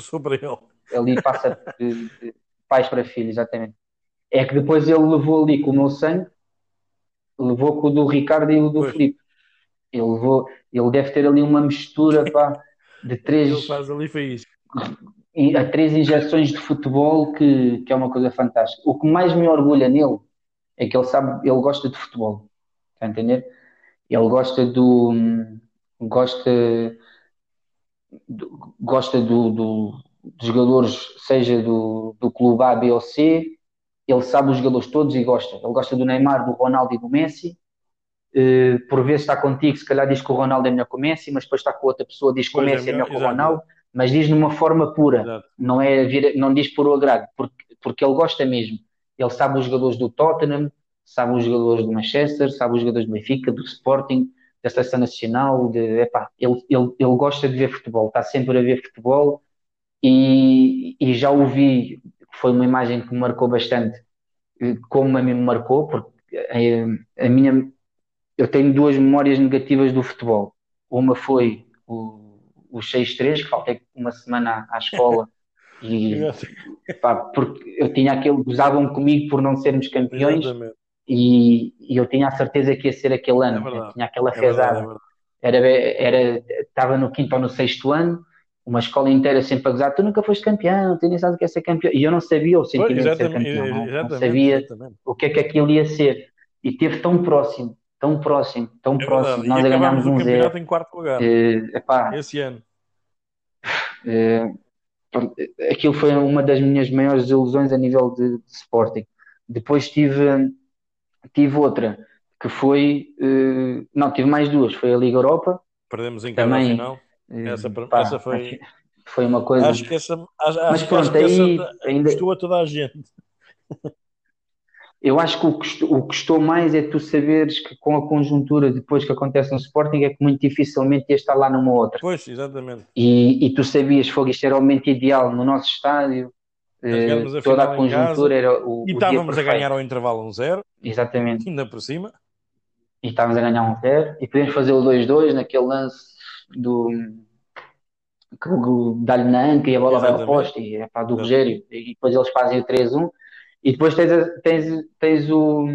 S1: Sou para ele.
S2: Ali passa de, de pais para filhos, exatamente. É que depois ele levou ali com o meu sangue, levou com o do Ricardo e o do pois. Felipe. Ele, levou, ele deve ter ali uma mistura pá, de três.
S1: Ele faz ali
S2: há três injeções de futebol que, que é uma coisa fantástica. O que mais me orgulha nele é que ele sabe, ele gosta de futebol. Está a entender? Ele gosta do. gosta. Do, gosta do, do, dos jogadores, seja do, do clube A, B ou C. Ele sabe os jogadores todos e gosta. Ele gosta do Neymar, do Ronaldo e do Messi. Uh, por vezes está contigo, se calhar diz que o Ronaldo é melhor que o Messi, mas depois está com outra pessoa, diz que o Messi é melhor que o Ronaldo mas diz numa forma pura, não é não diz por o agrado, porque, porque ele gosta mesmo. Ele sabe os jogadores do Tottenham, sabe os jogadores do Manchester, sabe os jogadores do Benfica, do Sporting, da Seleção Nacional, de, epá, ele, ele, ele gosta de ver futebol, está sempre a ver futebol e, e já ouvi, foi uma imagem que me marcou bastante, como a mim me marcou, porque a, a minha, eu tenho duas memórias negativas do futebol. Uma foi o os 6-3, que faltei uma semana à, escola e pá, porque eu tinha aquele, gozavam comigo por não sermos campeões e, e, eu tinha a certeza que ia ser aquele ano, é tinha aquela é rezada. É era, era, estava no quinto ou no sexto ano, uma escola inteira sempre a gozar, tu nunca foste campeão, tu nem sabes o que é ser campeão. E eu não sabia o sentimento de ser campeão, não, não sabia exatamente. o que é que aquilo ia ser. E teve tão próximo tão próximo, tão é próximo. Nós ganhámos um zero.
S1: em quarto lugar.
S2: Uh, epá,
S1: Esse ano.
S2: Uh, aquilo foi uma das minhas maiores ilusões a nível de, de Sporting. Depois tive, tive outra, que foi. Uh, não, tive mais duas. Foi a Liga Europa.
S1: Perdemos em cada final. Essa, pá, essa foi.
S2: Foi uma coisa.
S1: Acho que essa. Acho, Mas pronto, aí. Essa ainda... Custou a toda a gente.
S2: Eu acho que o que, o que custou mais é tu saberes que com a conjuntura depois que acontece no Sporting é que muito dificilmente ia estar lá numa outra.
S1: Pois, exatamente.
S2: E, e tu sabias, que isto era o momento ideal no nosso estádio, eh, a toda a conjuntura era o.
S1: E
S2: o
S1: estávamos a ganhar ao intervalo um zero.
S2: Exatamente.
S1: Ainda por cima.
S2: E estávamos a ganhar um zero. E podemos fazer o 2-2 naquele lance do. que dá-lhe na anca e a bola Exatamente. vai ao poste, e é pá, do Rogério. E depois eles fazem o 3-1 e depois tens, tens, tens, o,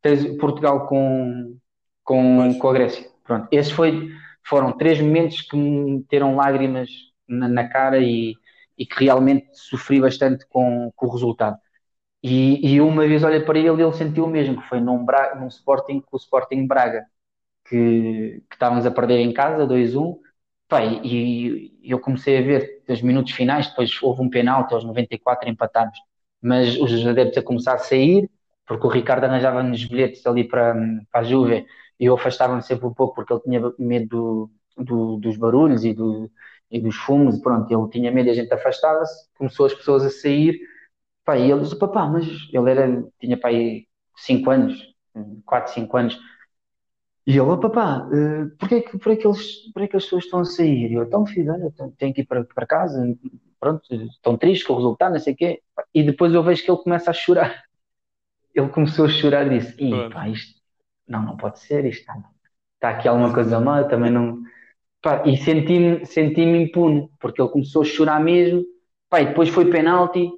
S2: tens Portugal com, com, com a Grécia. Pronto, esse foi, foram três momentos que me meteram lágrimas na, na cara e, e, que realmente sofri bastante com, com o resultado. E, e, uma vez olhei para ele e ele sentiu o mesmo, que foi num, Bra num Sporting com o Sporting Braga, que, que estávamos a perder em casa, 2-1, e, e eu comecei a ver os minutos finais, depois houve um penalti aos 94 empatados, mas os adeptos a começar a sair, porque o Ricardo arranjava-nos bilhetes ali para, para a Juve e eu afastava-me sempre um pouco porque ele tinha medo do, do, dos barulhos e, do, e dos fumos, pronto, ele tinha medo e a gente afastava-se, começou as pessoas a sair, pá, e ele disse, papá, mas ele era, tinha pá aí 5 anos, 4, 5 anos, e ele, papá, uh, porquê, é que, porquê, é que eles, porquê é que as pessoas estão a sair? E eu, então filho, olha, tenho que ir para, para casa, pronto, estão tristes com o resultado, não sei o quê, e depois eu vejo que ele começa a chorar, ele começou a chorar e disse, Ih, pá, isto, não, não pode ser, isto está, está aqui alguma coisa eu também não, pá, e senti-me senti impune, porque ele começou a chorar mesmo, pá, e depois foi penalti,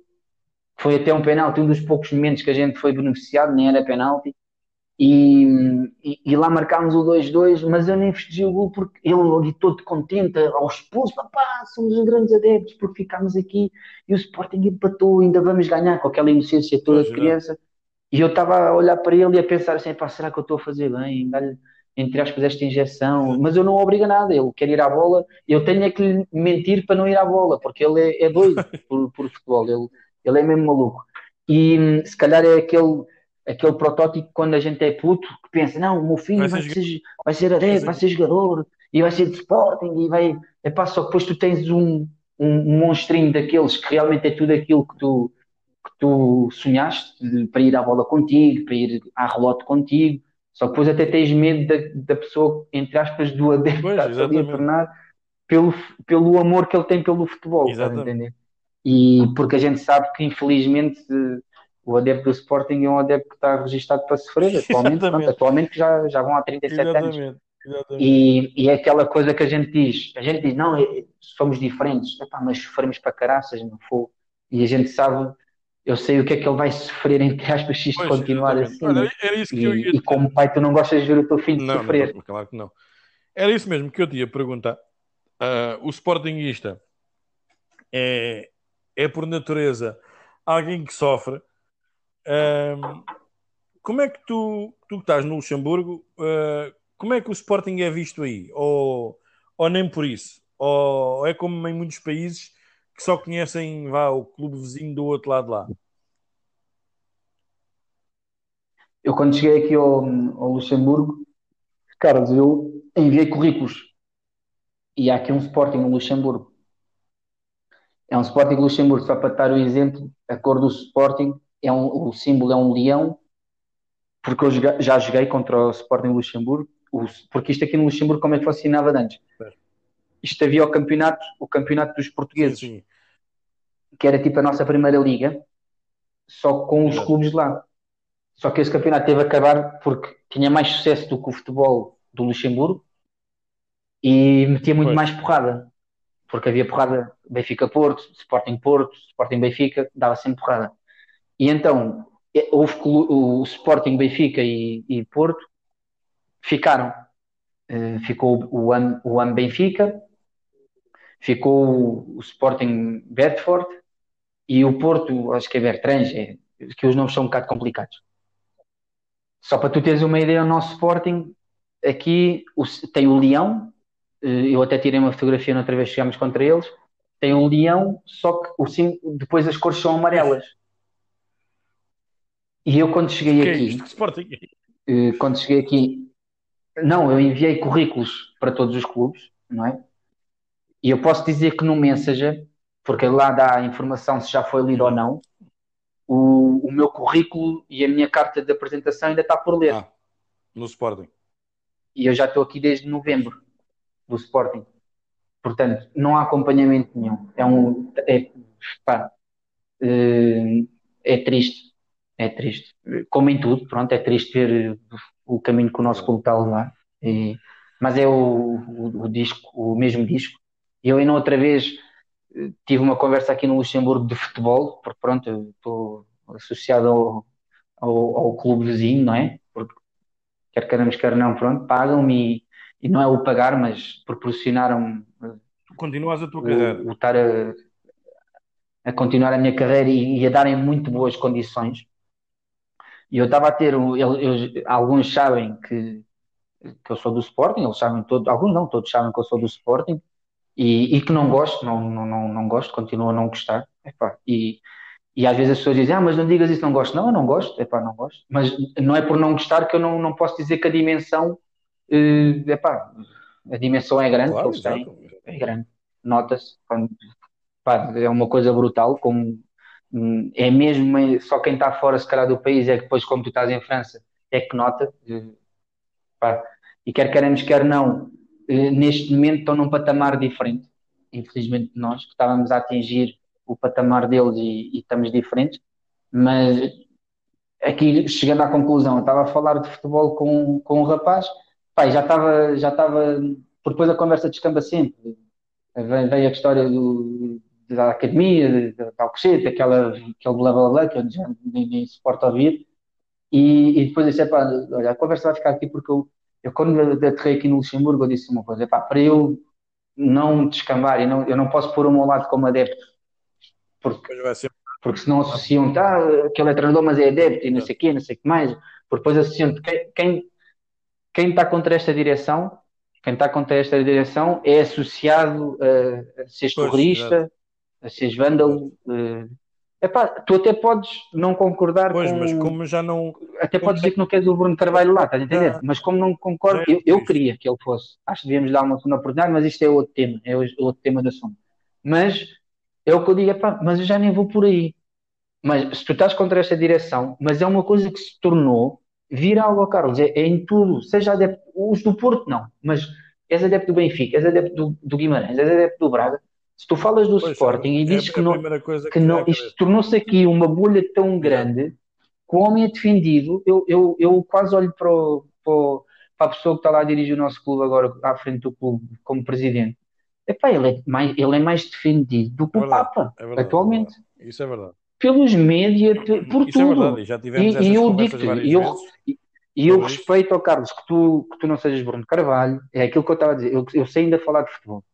S2: foi até um penalti, um dos poucos momentos que a gente foi beneficiado, nem era penalti, e, e, e, lá marcámos o 2-2, mas eu nem festejei o gol porque ele ali todo contente, aos pulsos, papá, somos os grandes adeptos porque ficámos aqui e o Sporting empatou, ainda vamos ganhar com aquela inocência toda de criança. E eu estava a olhar para ele e a pensar assim, pá, será que eu estou a fazer bem? Dar-lhe, entre aspas, esta injeção. Mas eu não obrigo a nada, ele quer ir à bola, eu tenho é que lhe mentir para não ir à bola, porque ele é, é doido por, por futebol, ele, ele é mesmo maluco. E se calhar é aquele aquele protótipo quando a gente é puto que pensa, não, o meu filho vai, vai ser, ser, vai ser adepto, vai ser jogador e vai ser de Sporting e vai. Epá, só que depois tu tens um, um, monstrinho daqueles que realmente é tudo aquilo que tu, que tu sonhaste de, para ir à bola contigo, para ir à relote contigo. Só que depois até tens medo da, da pessoa, entre aspas, do adepto pois, a tornar pelo, pelo amor que ele tem pelo futebol, entender? E porque a gente sabe que infelizmente o adepto do Sporting é um adepto que está registado para sofrer atualmente, pronto, atualmente já, já vão há 37 Exatamente. anos. Exatamente. E, e é aquela coisa que a gente diz, a gente diz, não, é, somos diferentes, Epá, mas sofremos para caraças, não foi? E a gente sabe, eu sei o que é que ele vai sofrer, entre aspas, se isto continuar exatamente. assim. Olha, era isso que e, eu ia... e como pai, tu não gostas de ver o teu filho não, sofrer.
S1: Não, claro que não. Era isso mesmo que eu te ia perguntar. Uh, o Sportingista é, é por natureza alguém que sofre, como é que tu, tu que estás no Luxemburgo, uh, como é que o Sporting é visto aí? Ou, ou nem por isso? Ou é como em muitos países que só conhecem vá, o clube vizinho do outro lado lá?
S2: Eu quando cheguei aqui ao, ao Luxemburgo, Carlos, eu enviei currículos e há aqui um Sporting no Luxemburgo. É um Sporting Luxemburgo, só para dar o exemplo, a cor do Sporting é um, o símbolo é um leão, porque eu já joguei contra o Sporting Luxemburgo, o, porque isto aqui no Luxemburgo como é que funcionava antes? Isto havia o campeonato, o campeonato dos portugueses, sim, que era tipo a nossa primeira liga, só com os clubes de lá. Só que esse campeonato teve a acabar porque tinha mais sucesso do que o futebol do Luxemburgo e metia muito pois. mais porrada. Porque havia porrada Benfica-Porto, Sporting-Porto, Sporting-Benfica, dava sempre porrada. E então, é, houve o Sporting, Benfica e, e Porto ficaram. Uh, ficou o AM, o AM Benfica, ficou o, Sporting Bedford e o Porto, acho que é Bertrand, é, que os nomes são um bocado complicados. Só para tu teres uma ideia, o nosso Sporting aqui o, tem o Leão, eh, eu até tirei uma fotografia outra vez que chegámos contra eles, tem um leão, só que o depois as cores são amarelas. E eu quando cheguei que é aqui, é quando cheguei aqui, não, eu enviei currículos para todos os clubes, não é? E eu posso dizer que no Messenger, porque lá dá a informação se já foi lido ou não, o, o meu currículo e a minha carta de apresentação ainda está por ler. Ah,
S1: no Sporting.
S2: E eu já estou aqui desde novembro do Sporting. Portanto, não há acompanhamento nenhum. É um. É, pá, é, é triste é triste. Como em tudo, pronto, é triste ver o caminho que o nosso clube está a levar. E, mas é o, o, o, disco, o mesmo disco. E eu ainda outra vez eh, tive uma conversa aqui no Luxemburgo de futebol, porque pronto, estou associado ao, ao, ao, clube vizinho, não é? Porque quer queiramos, quer não, pronto, pagam-me e não é o pagar, mas proporcionaram
S1: Continuas a tua
S2: o,
S1: carreira.
S2: o estar a, a continuar a minha carreira e, e a darem muito boas condições. E eu estava a ter, um- eu- eu- alguns sabem que, que eu sou do Sporting, eles sabem todos, alguns não, todos sabem que eu sou do Sporting e, e que não gosto, não, não, não, não gosto, continuo a não gostar. Epá, e, e às vezes as pessoas dizem, ah, mas não digas isso, não gosto. Não, eu não gosto, epá, não gosto. Mas não é por não gostar que eu não, não posso dizer que a dimensão, eh, epá, a dimensão é grande que
S1: Claro,
S2: eles têm, é grande, nota-se. é uma coisa brutal, como é mesmo eh, só quem está fora, se calhar, do país, é que depois, como tu estás em França, é que nota. eh. E quer queremos, quer não, eh, neste momento estão num patamar diferente, infelizmente de nós, que estávamos a atingir o patamar deles e, e estamos diferentes, mas aqui chegando à conclusão, eu estava a falar de futebol com, com um rapaz, pá, já estava, já estava, porque depois a conversa descamba sempre, vem, vem a história do, da academia, de, de Alcochete, aquela, aquele blá blá blá que eu já nem, nem suporto ouvir, e, e depois eu disse, pá, olha, a conversa vai ficar aqui porque eu, eu quando aterrei aqui no Luxemburgo, eu disse uma coisa, pá, para eu não descambar, e não, eu não posso pôr o meu lado como adepto, porque
S1: Depois vai ser.
S2: porque senão associam, tá, aquele é treinador, mas é adepto e não sei o quê, não sei o que mais. Porque depois associam quem, quem, quem está contra esta direção, quem está contra esta direção é associado a, ser
S1: Pois,
S2: terrorista, a ser vândalo. eh. Epá, tu até podes não concordar
S1: Pois,
S2: com.
S1: mas como já não.
S2: Até podes dizer que não queres o Bruno Carvalho lá, estás a entender?
S1: Ah.
S2: Mas como não concordo,
S1: é
S2: eu, eu queria que ele fosse. Acho que devíamos dar uma segunda oportunidade, mas isto é outro tema, é outro tema de assunto. Mas é o que eu digo, epá, mas eu já nem vou por aí. Mas se tu estás contra esta direção, mas é uma coisa que se tornou viral, ó Carlos, é, é em tudo, seja adepto, os do Porto não, mas és adepto do Benfica, és adepto do, do Guimarães, és adepto do Braga, se tu falas do
S1: Pois,
S2: Sporting e
S1: é
S2: dizes
S1: a
S2: que não, que
S1: vem
S2: não, isto tornou-se aqui uma bolha tão grande que o homem é defendido. Eu, eu, eu quase olho para, o- para, o- para a pessoa que está lá a dirigir o nosso clube agora, à frente do clube, como presidente. Epá, ele, é mais, ele é mais defendido do que
S1: É
S2: o
S1: verdade,
S2: Papa,
S1: é verdade,
S2: atualmente.
S1: é verdade. Isso é verdade.
S2: Pelos média, pe- por
S1: Isso é
S2: tudo.
S1: verdade. E já tivemos
S2: E, e eu
S1: várias
S2: e eu, e e eu respeito, ó Carlos, que tu, que tu não sejas Bruno Carvalho, é aquilo que eu estava a dizer. Eu, eu sei ainda falar de futebol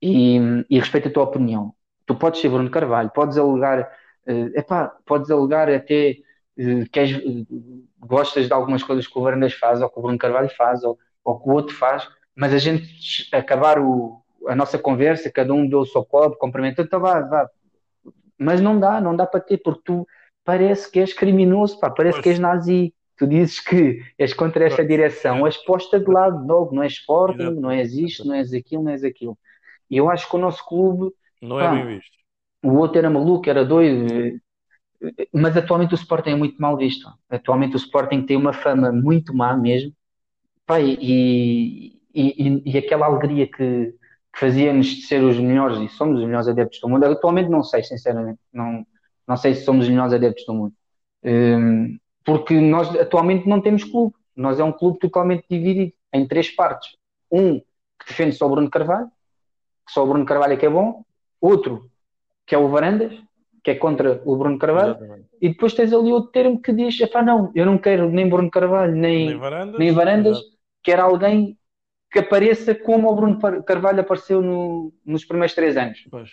S2: e, e respeito a tua opinião. Tu podes ser Bruno Carvalho, podes alegar, eh, epá, podes alegar até eh, que és, eh, gostas de algumas coisas que o Varandas faz, ou que o Bruno Carvalho faz, ou, ou que o outro faz, mas a gente acabar o, a nossa conversa, cada um deu o seu copo, cumprimenta, então vá, vá. Mas não dá, não dá para ter, porque tu parece que és criminoso, pá, parece
S1: Pois.
S2: que és nazi. Tu dizes que és contra esta direção, és posta de lado, logo, não és
S1: Exato.
S2: não és isto, não és aquilo, não és aquilo. E eu acho que o nosso clube,
S1: Não é
S2: Pá.
S1: bem visto.
S2: o outro era maluco, era doido, mas atualmente o Sporting é muito mal visto. Atualmente o Sporting tem uma fama muito má mesmo, pá, e, e, e- e aquela alegria que, que fazia-nos de ser os melhores, e somos os melhores adeptos do mundo, atualmente não sei, sinceramente, não, não sei se somos os melhores adeptos do mundo. Hum, porque nós atualmente não temos clube. Nós é um clube totalmente dividido em três partes. Um que defende só o Bruno Carvalho, só o Bruno Carvalho é que é bom. Outro que é o Varandas, que é contra o Bruno Carvalho.
S1: Exatamente.
S2: E depois tens ali outro termo que diz: epá, não, eu não quero nem Bruno Carvalho, nem,
S1: Nem varandas.
S2: nem Varandas, quero alguém que apareça como o Bruno Carvalho apareceu no- nos primeiros três anos.
S1: Pois.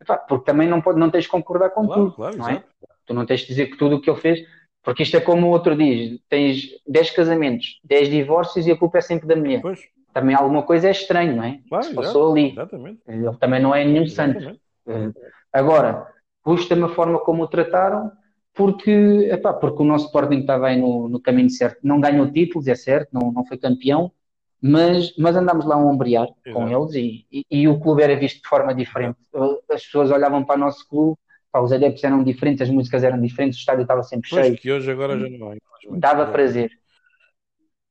S2: Epá, porque também não, pode, não tens de concordar com
S1: Claro,
S2: tudo,
S1: claro,
S2: não é? Tu não tens de dizer que tudo o que ele fez, porque isto é como o outro diz: tens 10 casamentos, 10 divórcios e a culpa é sempre da mulher.
S1: Pois,
S2: Também alguma coisa é estranho, não é?
S1: claro,
S2: Se passou ali.
S1: Exatamente.
S2: Ele também não é nenhum santo.
S1: Exatamente.
S2: Eh, Agora, custa-me a forma como o trataram, porque, epá, porque o nosso Sporting estava aí no, no caminho certo. Não ganhou títulos, é certo, não, não foi campeão, mas, mas andámos lá a ombrear com
S1: Exato.
S2: eles e, e, e o clube era visto de forma diferente. As pessoas olhavam para o nosso clube, pá, os adeptos eram diferentes, as músicas eram diferentes, o estádio estava sempre
S1: Pois
S2: cheio,
S1: que hoje agora já não infelizmente.
S2: dava prazer.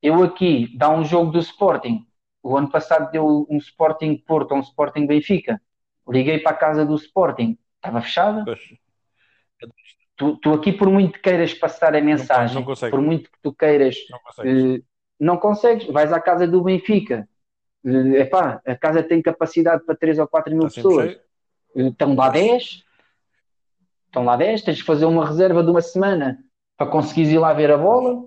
S2: Eu aqui, dá um jogo do Sporting, o ano passado deu um Sporting Porto, um Sporting Benfica, liguei para a casa do Sporting, estava fechada, tu, tu aqui, por muito que queiras passar a mensagem,
S1: não consegue.
S2: por muito que tu queiras,
S1: Não consegues.
S2: eh, não consegues. Vais à casa do Benfica, eh, epá, a casa tem capacidade para 3 ou 4 mil
S1: Está
S2: pessoas. Eh, estão lá 10, estão lá 10, tens de fazer uma reserva de uma semana para conseguires ir lá ver a bola.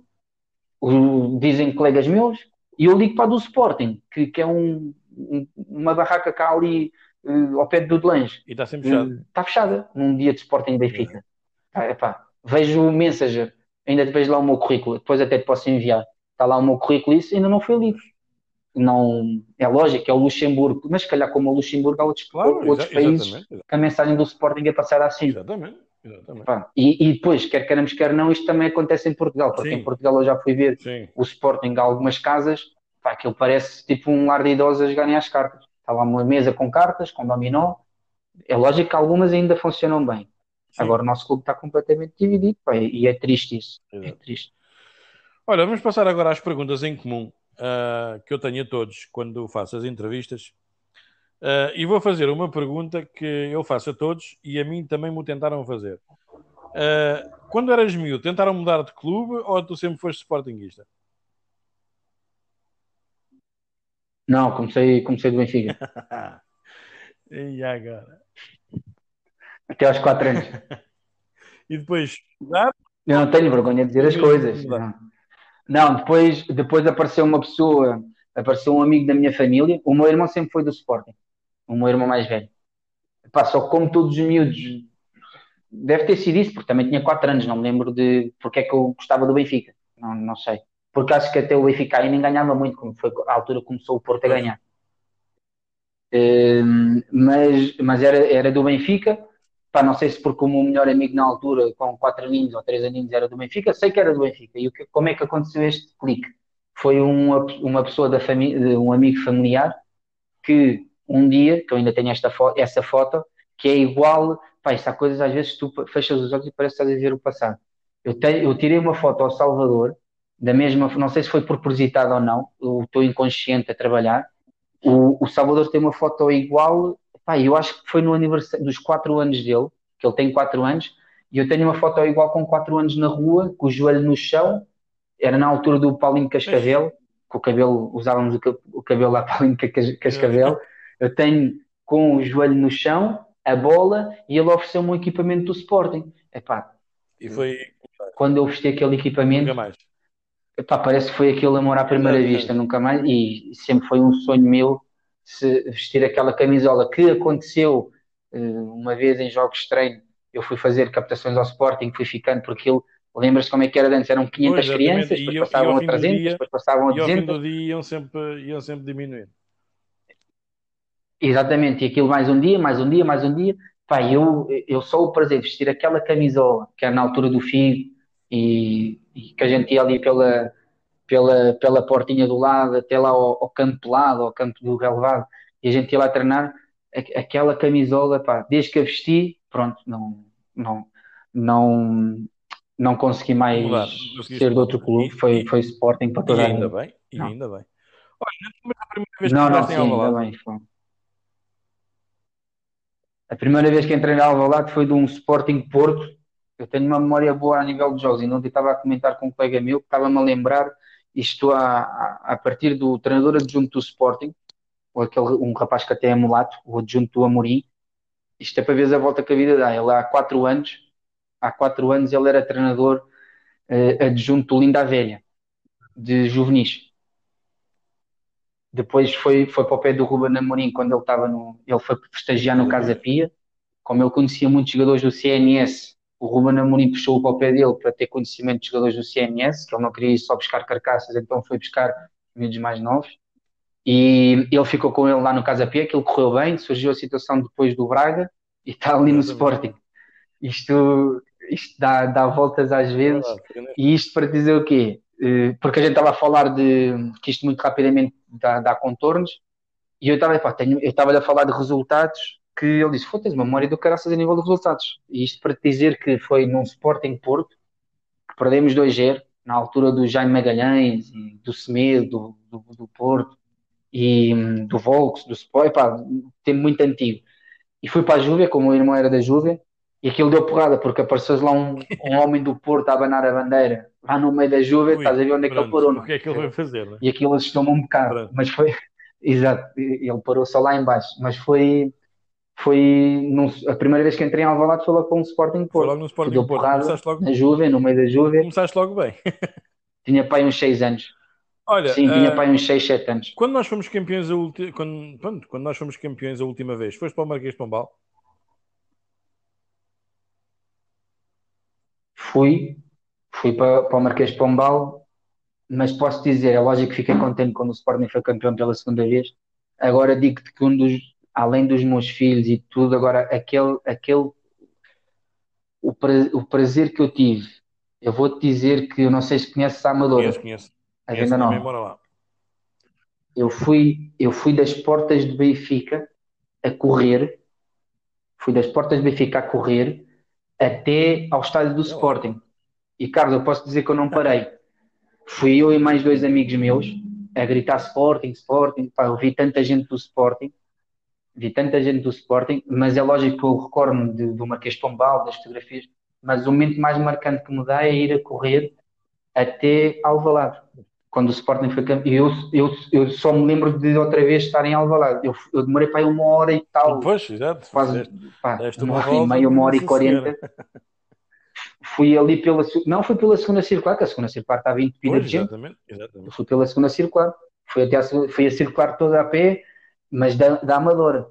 S2: O- dizem colegas meus, E eu ligo para a do Sporting, que, que é um, um- uma barraca cá ali eh, ao pé de Dudelange.
S1: E está sempre fechado.
S2: Eh, Está fechada num dia de Sporting Benfica. Ah, epá, vejo o Messenger, ainda vejo lá o meu currículo, depois até te posso enviar. Está lá o meu currículo e isso ainda não foi lido. Não, é lógico, é o Luxemburgo, mas se calhar como o Luxemburgo há outros,
S1: Claro,
S2: outros países
S1: exatamente. exa-
S2: que a mensagem do Sporting é passada assim.
S1: Exatamente.
S2: Pá, E, e depois, quer queiramos, quer não, isto também acontece em Portugal, porque
S1: Sim.
S2: em Portugal eu já fui ver
S1: Sim.
S2: o Sporting a algumas casas, pá, aquilo parece tipo um lar de idosos a jogarem às cartas. Está lá uma mesa com cartas, com dominó. É lógico que algumas ainda funcionam bem.
S1: Sim.
S2: Agora o nosso clube está completamente dividido, pá, e é triste isso. É
S1: Exato.
S2: triste.
S1: Olha, vamos passar agora às perguntas em comum ah, que eu tenho a todos quando faço as entrevistas. Ah, e vou fazer uma pergunta que eu faço a todos e a mim também me tentaram fazer. Ah, quando eras miúdo, tentaram mudar de clube ou tu sempre foste sportinguista?
S2: Não, comecei, comecei do Benfica,
S1: e agora?
S2: até aos 4 anos.
S1: E depois mudar?
S2: Eu não tenho vergonha de dizer as coisas. Não, Não, depois, depois apareceu uma pessoa, apareceu um amigo da minha família. O meu irmão sempre foi do Sporting, o meu irmão mais velho. Pá, só como todos os miúdos, deve ter sido isso, porque também tinha 4 anos, não me lembro de porque é que eu gostava do Benfica. Não, não sei. Porque acho que até o Benfica aí nem ganhava muito, como foi a altura que começou o Porto a ganhar. Hum, mas, mas era, era do Benfica. Pá, não sei se porque o meu melhor amigo na altura, com 4 aninhos ou 3 aninhos, era do Benfica, sei que era do Benfica. E o que- como é que aconteceu este clique? Foi uma, uma pessoa da família, um amigo familiar, que um dia, que eu ainda tenho esta fo- essa foto, que é igual, pá, isto há coisas às vezes tu fechas os olhos e parece que estás a ver o passado. Eu, tenho, eu tirei uma foto ao Salvador, da mesma, não sei se foi propositado ou não, eu estou inconsciente a trabalhar. O, o Salvador tem uma foto igual, pá, eu acho que foi no aniversário dos 4 anos dele, que ele tem 4 anos, e eu tenho uma foto igual com 4 anos na rua, com o joelho no chão, era na altura do Paulinho Cascavel, com o cabelo, usávamos o, o cabelo lá Paulinho Cas- Cascavel. Eu tenho com o joelho no chão, a bola, e ele ofereceu-me um equipamento do Sporting. Epá,
S1: E foi
S2: quando eu vesti aquele equipamento,
S1: nunca mais.
S2: Epá, parece que foi aquele amor à primeira vista, nunca mais. E sempre foi um sonho meu se vestir aquela camisola que aconteceu eh, uma vez em jogos de treino. Eu fui fazer captações ao Sporting, fui ficando por aquilo. Lembras-te como é que era antes? Eram 500
S1: Pois,
S2: crianças, depois
S1: e
S2: passavam a
S1: fim do
S2: 300,
S1: dia-
S2: depois passavam a
S1: E ao fim
S2: 200.
S1: do dia iam sempre, iam sempre diminuindo.
S2: Exatamente, e aquilo mais um dia, mais um dia, mais um dia. Pá, eu, eu só o prazer de vestir aquela camisola, que era na altura do Figo, e, e que a gente ia ali pela, pela, pela portinha do lado, até lá ao, ao campo pelado, ao campo do relevado, e a gente ia lá treinar, a- aquela camisola, pá, desde que a vesti, pronto, não, não, não, não consegui mais
S1: Mudar, não
S2: ser de outro clube,
S1: E-
S2: foi,
S1: e-
S2: foi Sporting para
S1: E
S2: toda a
S1: ainda bem, e
S2: Não.
S1: ainda bem. Olha, lembras a primeira vez que
S2: Não, não, sim, ainda bem, foi. A primeira vez que entrei na Alvalade foi de um Sporting Porto. Eu tenho uma memória boa a nível de jogos. E ontem estava a comentar com um colega meu que estava-me a lembrar isto a, a, partir do treinador adjunto do Sporting, ou aquele, um rapaz que até é mulato, o adjunto do Amorim. Isto é para ver a volta que a vida dá. Ele há quatro anos, há quatro anos ele era treinador eh, adjunto do Linda Velha, de juvenis. Depois foi, foi para o pé do Ruben Amorim quando ele estava no. Ele foi estagiar no Casa Pia. Como ele conhecia muitos jogadores do CNS, o Ruben Amorim puxou para o pé dele para ter conhecimento de jogadores do CNS, que ele não queria ir só buscar carcaças, então foi buscar miúdos mais novos. E ele ficou com ele lá no Casa Pia, que ele correu bem, surgiu a situação depois do Braga e está ali no. Sporting. Isto, isto dá, dá voltas às vezes. E isto para dizer o quê? Eh, Porque a gente estava a falar de que isto muito rapidamente dá, dá contornos, e eu estava, a falar de resultados que ele disse: Foda-se, memória do caraças a nível de resultados. E isto para te dizer que foi num Sporting Porto que perdemos 2-0, na altura do Jaime Magalhães, do Semedo, do, do, do Porto, e hum, do Volks, do Sport, pá, tempo muito antigo. E fui para a Júvia, como o irmão era da Júvia, e aquilo deu porrada, porque apareceu lá um, um homem do Porto a abanar a bandeira, lá no meio da Júvia,
S1: Ui,
S2: estás a ver onde é que ele parou, não
S1: O que é que ele vai fazer, é?
S2: e aquilo assustou-me um bocado,
S1: Pronto.
S2: mas foi, exato, ele parou só lá em baixo, mas foi, foi, num- a primeira vez que entrei em Alvalade foi logo para um Sporting
S1: Foi
S2: Porto,
S1: logo no Sporting
S2: deu
S1: Porto.
S2: porrada
S1: Começaste logo,
S2: na Júvia, no meio da Júvia,
S1: começaste logo bem.
S2: tinha pai uns 6 anos,
S1: Olha,
S2: Sim, tinha
S1: uh,
S2: para uns 6, 7 anos.
S1: Quando nós fomos campeões a ulti... quando, quando, quando nós fomos campeões a última vez, foste para o Marquês de Pombal?
S2: Fui, fui para, para o Marquês de Pombal, mas posso dizer, é lógico que fiquei contente quando o Sporting foi campeão pela segunda vez. Agora digo-te que um dos, além dos meus filhos e tudo, agora aquele, aquele o, pra, o prazer que eu tive, eu vou-te dizer que eu não sei se conheces a Amadora.
S1: Conheço, conheço.
S2: A venda
S1: não.
S2: Eu fui, eu fui das portas de Benfica a correr, fui das portas de Benfica a correr até ao estádio do Sporting. E Carlos, eu posso dizer que eu não parei. Fui eu e mais dois amigos meus a gritar Sporting, Sporting. Pá, eu vi tanta gente do Sporting, vi tanta gente do Sporting, mas é lógico que eu recordo-me do Marquês Pombal, das fotografias, mas o momento mais marcante que me dá é ir a correr até Alvalade quando o Sporting foi campeão. Eu, eu, eu só me lembro de outra vez estar em Alvalade. Eu, eu demorei para aí uma hora e tal.
S1: Pois, exato.
S2: Quase, pá, uma hora e meia, uma hora e quarenta. Fui ali pela. Não, fui pela segunda circular, que a segunda circular estava entupida de gente.
S1: Exatamente, exatamente.
S2: fui pela segunda circular. Fui, até a, fui a circular toda a pé, mas da, da Amadora.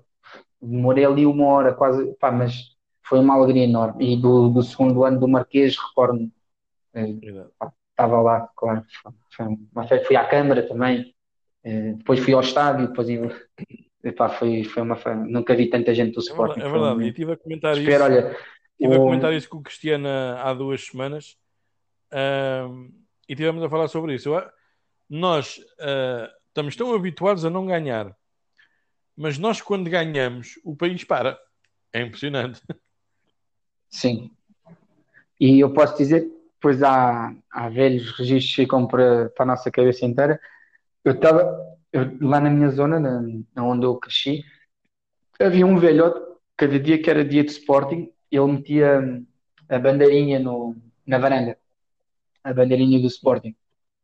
S2: Demorei ali uma hora, quase. Pá, mas foi uma alegria enorme. E do, do segundo ano do Marquês, recordo-me. Estava lá, claro. Foi, fui à Câmara também, eh, depois fui ao estádio, depois epá, foi, foi uma nunca vi tanta gente do é Sporting.
S1: É verdade, e estive a comentar Espero, isso. Olha, estive o... a comentar isso com o Cristiano há duas semanas uh, e estivemos a falar sobre isso. Eu, nós uh, estamos tão habituados a não ganhar, mas nós quando ganhamos, o país para. É impressionante.
S2: Sim. E eu posso dizer depois há, há velhos registros que ficam para, para a nossa cabeça inteira. Eu estava lá na minha zona, na, onde eu cresci, havia um velhote, cada dia que era dia de Sporting, ele metia a bandeirinha no, na varanda, a bandeirinha do Sporting.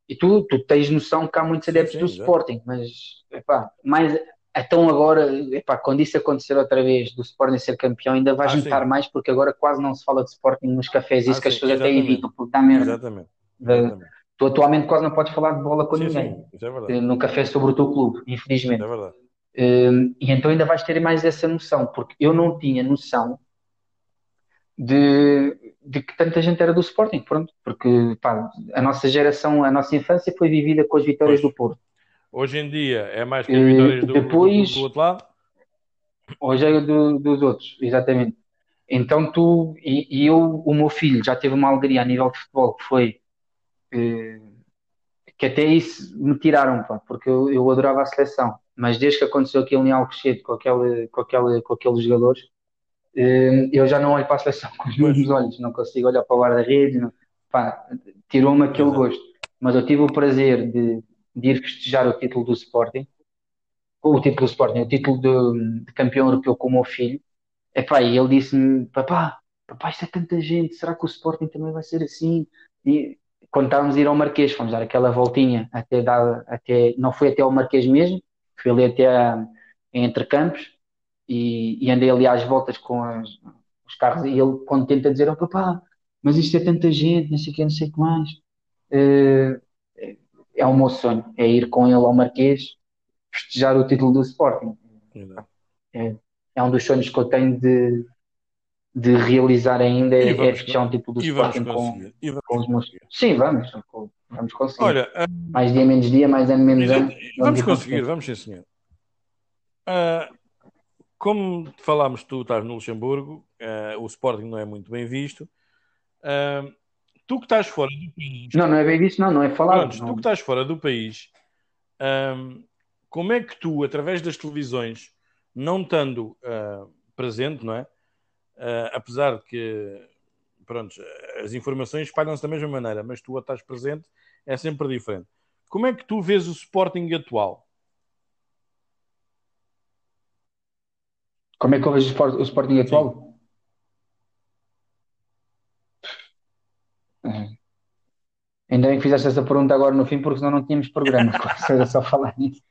S2: E tu, tu tens noção que há muitos adeptos sim, sim, do. Sporting, mas epá, mais, então agora, epá, quando isso acontecer outra vez, do Sporting ser campeão, ainda vai ah, juntar sim. mais, porque agora quase não se fala de Sporting nos cafés, isso ah, que as pessoas até evitam, porque dá merda. Exatamente. exatamente. Tu atualmente quase não podes falar de bola com sim, ninguém. Sim, é no café sobre o teu clube, infelizmente.
S1: É verdade.
S2: Um, e então ainda vais ter mais essa noção, porque eu não tinha noção de, de que tanta gente era do Sporting, pronto, porque pá, a nossa geração, a nossa infância foi vivida com as vitórias pois. do Porto.
S1: Hoje em dia é mais que as vitórias do, depois, do, do outro lado?
S2: Hoje é do, dos outros, exatamente. Então tu e, e, eu, o meu filho já teve uma alegria a nível de futebol que foi eh, que até isso me tiraram, pá, porque eu, eu adorava a seleção, mas desde que aconteceu aquilo em Alcochete com aquele, com aquele, com aqueles jogadores, eh, eu já não olho para a seleção com os mesmos olhos, não consigo olhar para o guarda-redes, tirou-me aquele gosto. Mas eu tive o prazer de, de ir festejar o título do Sporting, o título do Sporting, o título de, de campeão europeu com o meu filho. Epá, e ele disse-me, papá, papá, isto é tanta gente, será que o Sporting também vai ser assim? E quando estávamos a ir ao Marquês, fomos dar aquela voltinha até, dar, até não foi até ao Marquês mesmo, fui ali até a, entre campos e, e, andei ali às voltas com as, os carros e ele quando tenta dizer, oh papá, mas isto é tanta gente, não sei o que, não sei o que mais. Uh, é o meu sonho, é ir com ele ao Marquês festejar o título do Sporting. É, é um dos sonhos que eu tenho de, de realizar ainda, é, é festejar um título do Sporting com, com os meus... Sim, vamos, vamos conseguir. Olha, uh... mais dia, menos dia, mais ano, menos ano.
S1: Vamos, vamos conseguir, vamos sim, senhor. Uh, como falámos, tu estás no Luxemburgo, uh, o Sporting não é muito bem visto. Uh, tu que estás fora do país.
S2: Não, não é bem visto, não, não é falado. Pronto,
S1: tu que estás fora do país, um, como é que tu, através das televisões, não estando uh, presente, não é? Uh, apesar de que, pronto, as informações espalham-se da mesma maneira, mas tu a estás presente é sempre diferente. Como é que tu vês o Sporting atual?
S2: Como é que eu vejo o Sporting atual? Sim. Ainda bem que fizeste essa pergunta agora no fim, porque senão não tínhamos programa. Era só falar nisso.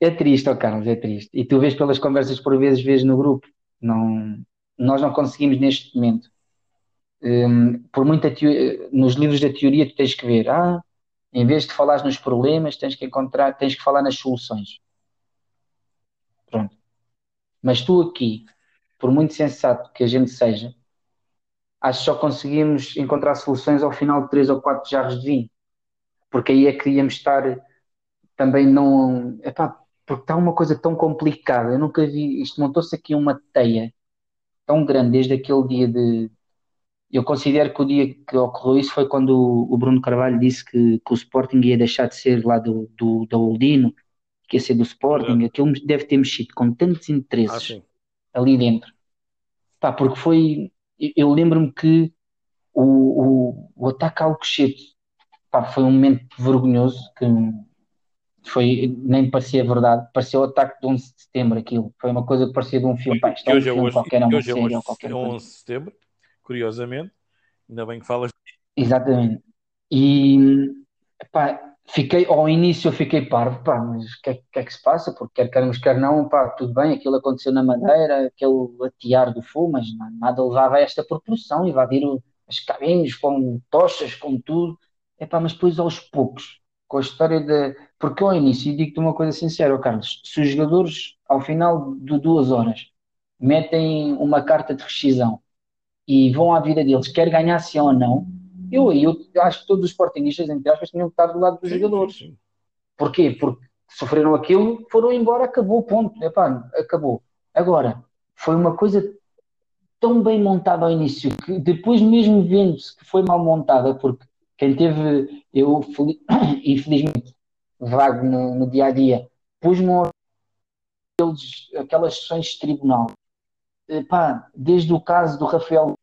S2: É triste, Carlos, é triste. E tu vês pelas conversas por vezes, vês no grupo. Não, nós não conseguimos neste momento. Um, por muita nos livros da teoria tu tens que ver, ah, Em vez de falar nos problemas, tens que encontrar, tens que falar nas soluções. Pronto. Mas tu aqui, por muito sensato que a gente seja, acho que só conseguimos encontrar soluções ao final de três ou quatro jarros de vinho. Porque aí é que íamos estar também não. Epá, porque está uma coisa tão complicada. Eu nunca vi. Isto montou-se aqui uma teia tão grande desde aquele dia de. Eu considero que o dia que ocorreu isso foi quando o Bruno Carvalho disse que, que o Sporting ia deixar de ser lá do, do, da Oldino, que ia ser do Sporting. É. Aquilo deve ter mexido com tantos interesses ah, ali dentro. Pá, porque foi. Eu lembro-me que o, o, o ataque ao Cochete foi um momento vergonhoso que foi, nem parecia verdade, parecia o ataque de 11 de setembro aquilo, foi uma coisa que parecia de um filme, pá, isto é um
S1: hoje,
S2: filme
S1: hoje,
S2: qualquer, é uma
S1: hoje,
S2: série
S1: hoje,
S2: qualquer
S1: é 11 de setembro, curiosamente, ainda bem que falas.
S2: Exatamente, e pá, fiquei, ao início eu fiquei parvo, pá, mas o que, é, que, é que se passa? Porque quer queremos, quer não, pá, tudo bem, aquilo aconteceu na Madeira, aquele atear do fogo, mas nada levava a esta proporção, invadir as cabines com tochas, com tudo, é pá, mas depois aos poucos, com a história de. Porque ao início, digo-te uma coisa sincera, Carlos, se os jogadores, ao final de duas horas, metem uma carta de rescisão e vão à vida deles, quer ganhar sim ou não, eu eu acho que todos os sportingistas, entre aspas, tinham que estar do lado dos sim, jogadores. Sim. Porquê? Porque sofreram aquilo, foram embora, acabou, ponto. Epá, acabou. Agora, foi uma coisa tão bem montada ao início que depois mesmo vendo-se que foi mal montada, porque quem teve, eu infelizmente, vago no, no dia a dia, pus-me aquelas sessões de tribunal. Epá, desde o caso do Rafael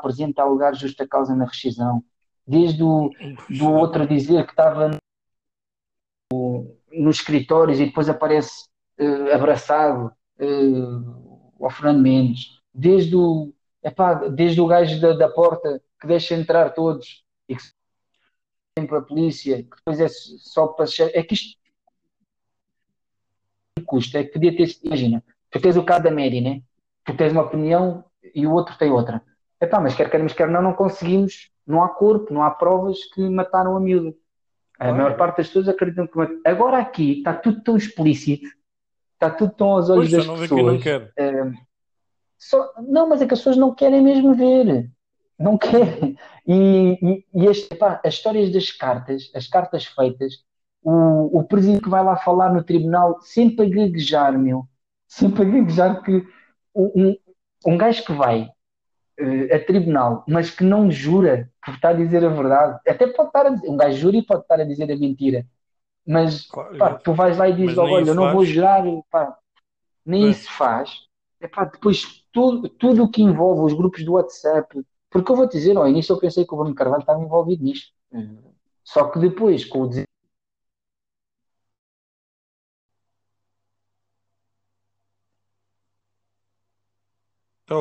S2: apresenta lugar justa causa na rescisão, desde o do outro dizer que estava no, nos escritórios e depois aparece uh, abraçado uh, ao Fernando Mendes, desde o, epá, desde o gajo da, da porta que deixa entrar todos e que sempre a polícia, que depois é só para. É que isto custa, é que podia ter. Imagina, tu tens o caso da média, né? Tu tens uma opinião e o outro tem outra. Epá, mas quer queremos, quer não, não conseguimos, não há corpo, não há provas que mataram a miúda. A claro. maior parte das pessoas acreditam que mataram. Agora aqui está tudo tão explícito, está tudo tão aos olhos pois, das pessoas. Não, é, só, não, mas é que as pessoas não querem mesmo ver não querem. E, e, e este, pá, as histórias das cartas, as cartas feitas, o, o presidente que vai lá falar no tribunal, sempre a gaguejar, meu, sempre a gaguejar que um, um gajo que vai uh, a tribunal, mas que não jura que está a dizer a verdade, até pode estar a dizer, um gajo jura e pode estar a dizer a mentira, mas pá, tu vais lá e dizes, olha, eu não faz. vou jurar, pá, nem é. isso faz. Epá, depois tudo, tudo o que envolve os grupos do WhatsApp, porque eu vou te dizer, ao início eu pensei que o Bruno Carvalho estava envolvido nisto. Só que depois, com o.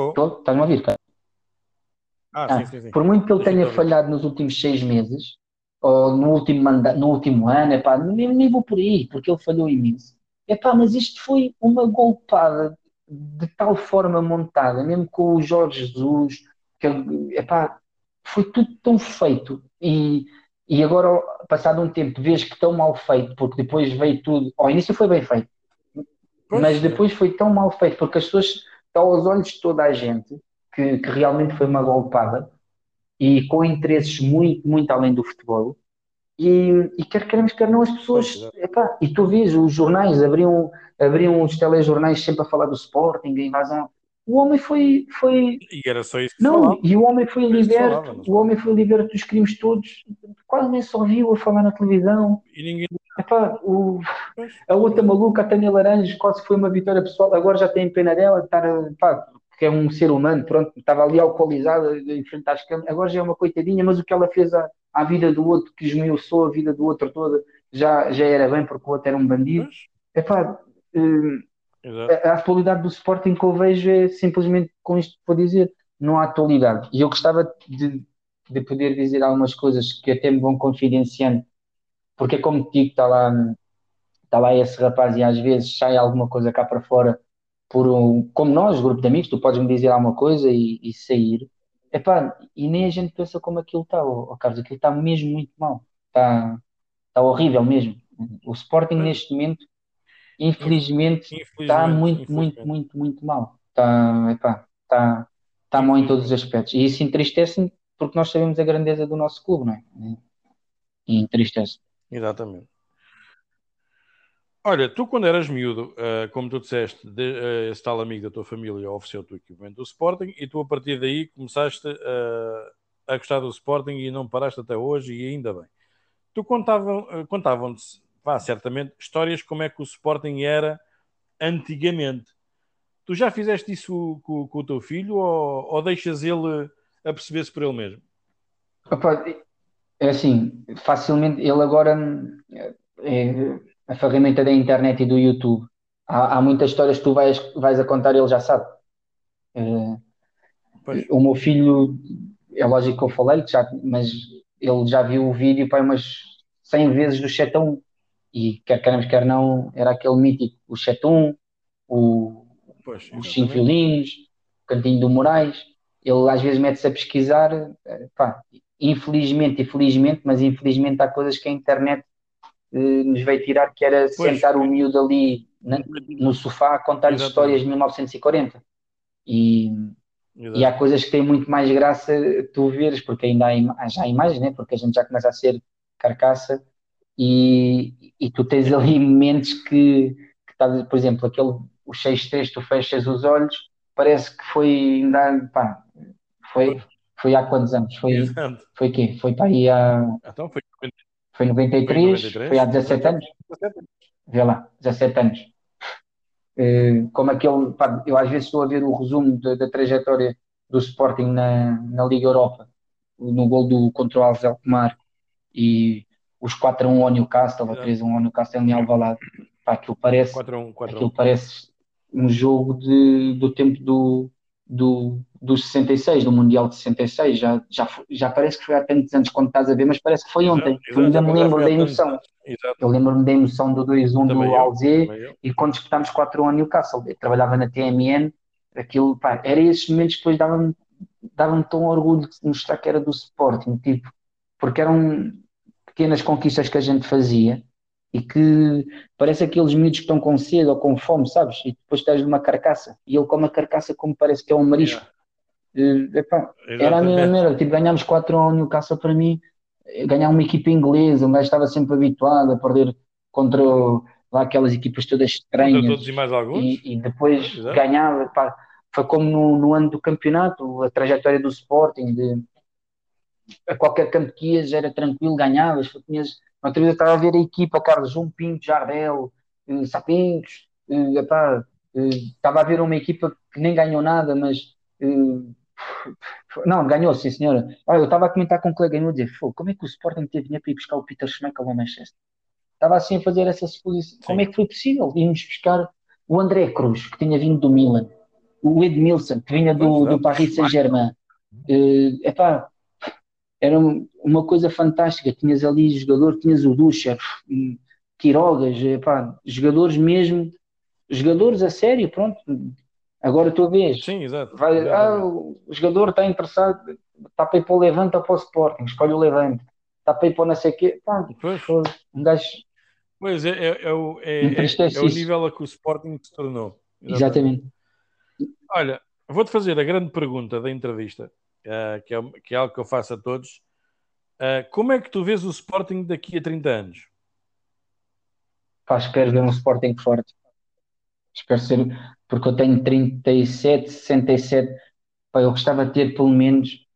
S1: Estou.
S2: Estás-me a ouvir, cara?
S1: Ah, ah, sim, sim, sim.
S2: Por muito que ele tenha falhado nos últimos seis meses, ou no último, manda... no último ano, epá, nem, nem vou por aí, porque ele falhou imenso. Epá, mas isto foi uma golpada de tal forma montada, mesmo com o Jorge Jesus, que epá, foi tudo tão feito e, e agora, passado um tempo, vês que tão mal feito, porque depois veio tudo. Ao início foi bem feito, mas depois foi tão mal feito, porque as pessoas estão aos olhos de toda a gente que, que realmente foi uma golpada e com interesses muito, muito além do futebol. E, e quer queremos, quer não, as pessoas. Epá, e tu vês, os jornais abriam, abriam os telejornais sempre a falar do Sporting, a invasão o homem foi. foi...
S1: E era só isso que
S2: Não, falava. e o homem foi liberto. Falava, o homem foi liberto dos crimes todos. Quase nem só viu a falar na televisão.
S1: E ninguém.
S2: Epá, o, a outra maluca, a Tânia Laranjas, quase foi uma vitória pessoal. Agora já tem pena dela, estar, epá, que é um ser humano, pronto, estava ali alcoolizada em frente às câmeras. Agora já é uma coitadinha, mas o que ela fez à, à vida do outro, que esmiuçou a vida do outro toda, já, já era bem, porque o outro era um bandido. Epá, hum, a, a atualidade do Sporting que eu vejo é simplesmente com isto que vou dizer, não há atualidade. E eu gostava de, de poder dizer algumas coisas que até me vão confidenciando, porque é como te digo, está lá, está lá esse rapaz e às vezes sai alguma coisa cá para fora, por um, como nós, grupo de amigos, tu podes me dizer alguma coisa e, e sair. Epá, e nem a gente pensa como aquilo está, oh, Carlos, aquilo está mesmo muito mal. está tá horrível mesmo. O Sporting neste momento, infelizmente, está muito, infelizmente. muito, muito, muito mal. Está, epá, está, está mal em todos os aspectos. E isso entristece-me porque nós sabemos a grandeza do nosso clube, não é? E entristece.
S1: Exatamente. Olha, tu quando eras miúdo, uh, como tu disseste, de, uh, esse tal amigo da tua família ofereceu-te o equipamento do Sporting e tu a partir daí começaste uh, a gostar do Sporting e não paraste até hoje e ainda bem. Tu contavam, contavam-te, certamente, histórias como é que o Sporting era antigamente. Tu já fizeste isso com, com o teu filho ou, ou deixas ele a perceber-se por ele mesmo?
S2: Opa, é assim, facilmente, ele agora é, a ferramenta da internet e do YouTube. Há, há muitas histórias que tu vais, vais a contar e ele já sabe. É, o meu filho, é lógico que eu falei, já, mas ele já viu o vídeo para umas 100 vezes do Chetão e quer queremos, quer não, era aquele mítico, o Chetão, o, pois, os cinco violinos, o Cantinho do Moraes. Ele às vezes mete-se a pesquisar, eh, pá, infelizmente e felizmente, mas infelizmente há coisas que a internet nos veio tirar, que era pois. sentar o miúdo ali na, no sofá a contar histórias de 1940. E, e há coisas que têm muito mais graça tu veres, porque ainda há, já há imagens, né? porque a gente já começa a ser carcaça e, e tu tens ali mentes que, que tá, por exemplo, aquele o 6-3, tu fechas os olhos, parece que foi ainda, pá, foi, foi há quantos anos? Foi, foi quê? Foi para aí há.
S1: Então foi
S2: foi 93, 93 foi há 17 anos. 17 Vê lá, 17 anos. Uh, como aquele, pá, eu às vezes estou a ver o resumo da, da trajetória do Sporting na, na Liga Europa, no gol do contra o Alves e os 4 a 1 ao Newcastle, ou 3 a 1 ao Newcastle em Alvalade. Pá, aquilo parece, 4 a 1, 4 aquilo 1. parece um jogo de, do tempo do, do, dos 66, do Mundial de 66, já, já, já parece que foi há tantos anos quando estás a ver, mas parece que foi ontem. Exato, eu ainda me lembro da emoção. Eu lembro-me da emoção do 2-1 do Alzé e quando disputámos 4-1 ao Newcastle. Eu trabalhava na TMN, aquilo, pá, era esses momentos que depois davam-me dava tão orgulho de mostrar que era do Sporting, tipo, porque eram pequenas conquistas que a gente fazia e que parece aqueles miúdos que estão com sede ou com fome, sabes? E depois tens uma carcaça e ele come a carcaça como parece que é um marisco. Yeah. Epá, era a mesma maneira, tipo, ganhámos 4 ao Newcastle para mim, ganhar uma equipa inglesa, um gajo estava sempre habituado a perder contra lá aquelas equipas todas estranhas.
S1: todos e mais alguns.
S2: E, e depois Exato. ganhava, epá, foi como no, no, ano do campeonato, a trajetória do Sporting, de, a qualquer campo que ias era tranquilo, ganhavas, tinhas Outra vez eu estava a ver a equipa, Carlos João Pinto, Jardel, Sapintos, uh, epá, uh, estava a ver uma equipa que nem ganhou nada, mas uh, não, ganhou, sim senhora. Olha, eu estava a comentar com um colega meu a dizer, como é que o Sporting teve dinheiro para ir buscar o Peter Schmeichel ao Manchester? Estava assim a fazer essa suposição. Sim. Como é que foi possível? Íamos buscar o André Cruz, que tinha vindo do Milan, o Edmilson, que vinha do, do Paris Saint-Germain. Uh, epá, era uma coisa fantástica. Tinhas ali jogador, tinhas o Ducher, Quirogas, pá, jogadores mesmo, jogadores a sério, pronto. Agora tu vês.
S1: Sim, exato.
S2: Vai, ah, o jogador está interessado, está para ir para o Levante ou para o Sporting, escolhe o Levante. Está para ir para o não sei o quê. Pá, um gajo.
S1: Pois é, é, é, é, o, é, é o nível a que o Sporting se tornou.
S2: Exatamente.
S1: Olha, vou-te fazer a grande pergunta da entrevista uh, que, é, que, é, algo que eu faço a todos. Uh, como é que tu vês o Sporting daqui a 30 anos?
S2: Pá, espero ver um Sporting forte. Espero ser, porque eu tenho 37, 67. Pá, eu gostava de ter pelo menos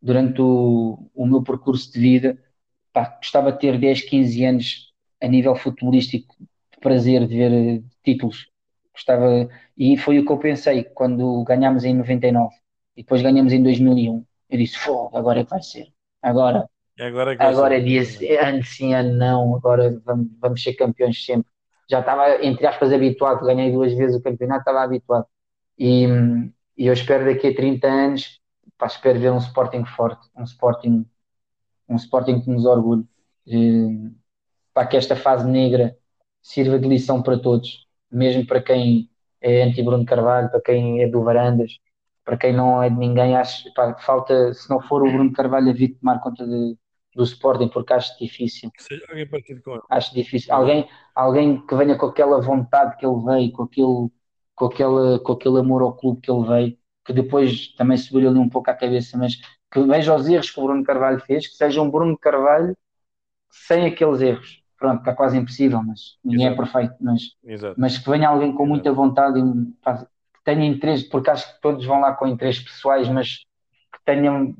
S2: durante o, o meu percurso de vida, pá, gostava de ter 10, 15 anos a nível futebolístico de prazer de ver eh, títulos. Gostava, e foi o que eu pensei quando ganhámos em 99 e depois ganhamos em 2001. Eu disse, fogo, agora é que vai ser. Agora,
S1: agora,
S2: é, agora é dia ano sim, ano não, agora vamos, vamos ser campeões sempre. Já estava, entre aspas, habituado, ganhei duas vezes o campeonato, estava habituado. E, e eu espero daqui a 30 anos, pá, espero ver um Sporting forte, um Sporting, um Sporting que nos orgulhe. para que esta fase negra sirva de lição para todos, mesmo para quem é anti-Bruno Carvalho, para quem é do Varandas, para quem não é de ninguém, acho pá, falta, se não for o Bruno Carvalho a vir tomar conta de, do Sporting, porque acho difícil.
S1: Seja alguém parecido com ele.
S2: Acho difícil. Alguém, alguém que venha com aquela vontade que ele veio, com aquele, com, aquele, com aquele amor ao clube que ele veio, que depois também subiu ali um pouco à cabeça, mas que veja os erros que o Bruno Carvalho fez, que seja um Bruno Carvalho sem aqueles erros. Pronto, está quase impossível, mas ninguém é Exato. é perfeito. Mas, Exato. mas que venha alguém com muita vontade e que tenha interesse, porque acho que todos vão lá com interesses pessoais, mas que tenham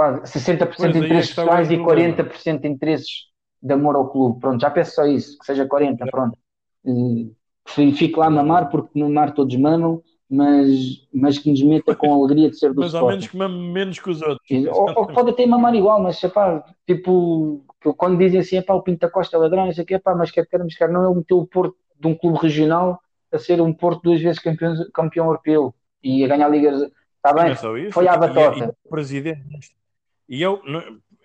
S2: pá, 60% de interesses é pessoais e 40% de interesses de amor ao clube. Pronto, já peço só isso, que seja 40, pronto. E, fique lá a mamar, porque no mar todos mamam, mas, mas que nos meta com a alegria de ser do
S1: Mas ao menos que mame menos que os outros.
S2: Ou, ou, pode até mamar igual, mas epá, tipo, quando dizem assim, epá, o Pinto da Costa é ladrão, isso aqui, epá, mas quer queremos quer não, ele meteu o Porto de um clube regional a ser um Porto duas vezes campeão, campeão europeu e a ganhar ligas. Está bem? Foi à batota. E, e,
S1: o presidente, e eu,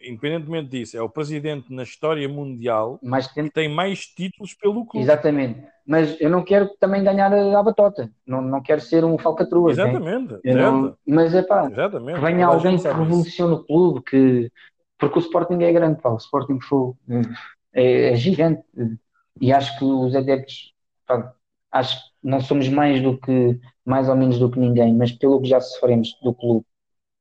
S1: independentemente disso, é o presidente na história mundial mais que tem mais títulos pelo clube.
S2: Exatamente. Mas eu não quero também ganhar a batota. Não, não quero ser um falcatrua.
S1: Exatamente.
S2: Não... Mas é pá, Exatamente. que venha alguém que revolucione o clube, que... porque o Sporting é grande, pá. o Sporting foi, é, é gigante. E acho que os adeptos, pá, acho que não somos mais do que, mais ou menos do que ninguém, mas pelo que já sofremos do clube.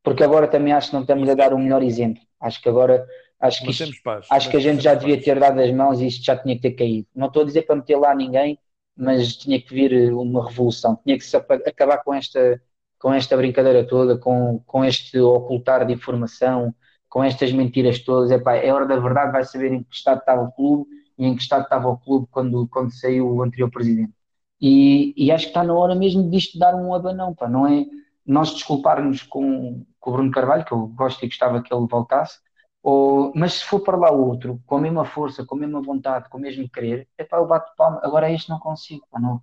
S2: Porque agora também acho que não estamos a dar o melhor exemplo. Acho que agora acho que, isto, acho que a gente já devia ter dado as mãos e isto já tinha que ter caído. Não estou a dizer para meter lá ninguém, mas tinha que vir eh, uma revolução, tinha que se acabar com esta, com esta brincadeira toda, com, com este ocultar de informação, com estas mentiras todas. Epá, é hora da verdade, vai saber em que estado estava o clube e em que estado estava o clube quando, quando saiu o anterior presidente. E, e acho que está na hora mesmo disto dar um abanão, pá, não é nós desculparmos com, com o Bruno Carvalho, que eu gosto e gostava que ele voltasse, ou, mas se for para lá outro, com a mesma força, com a mesma vontade, com o mesmo querer, é pá, eu bato palma, agora este não consigo, não.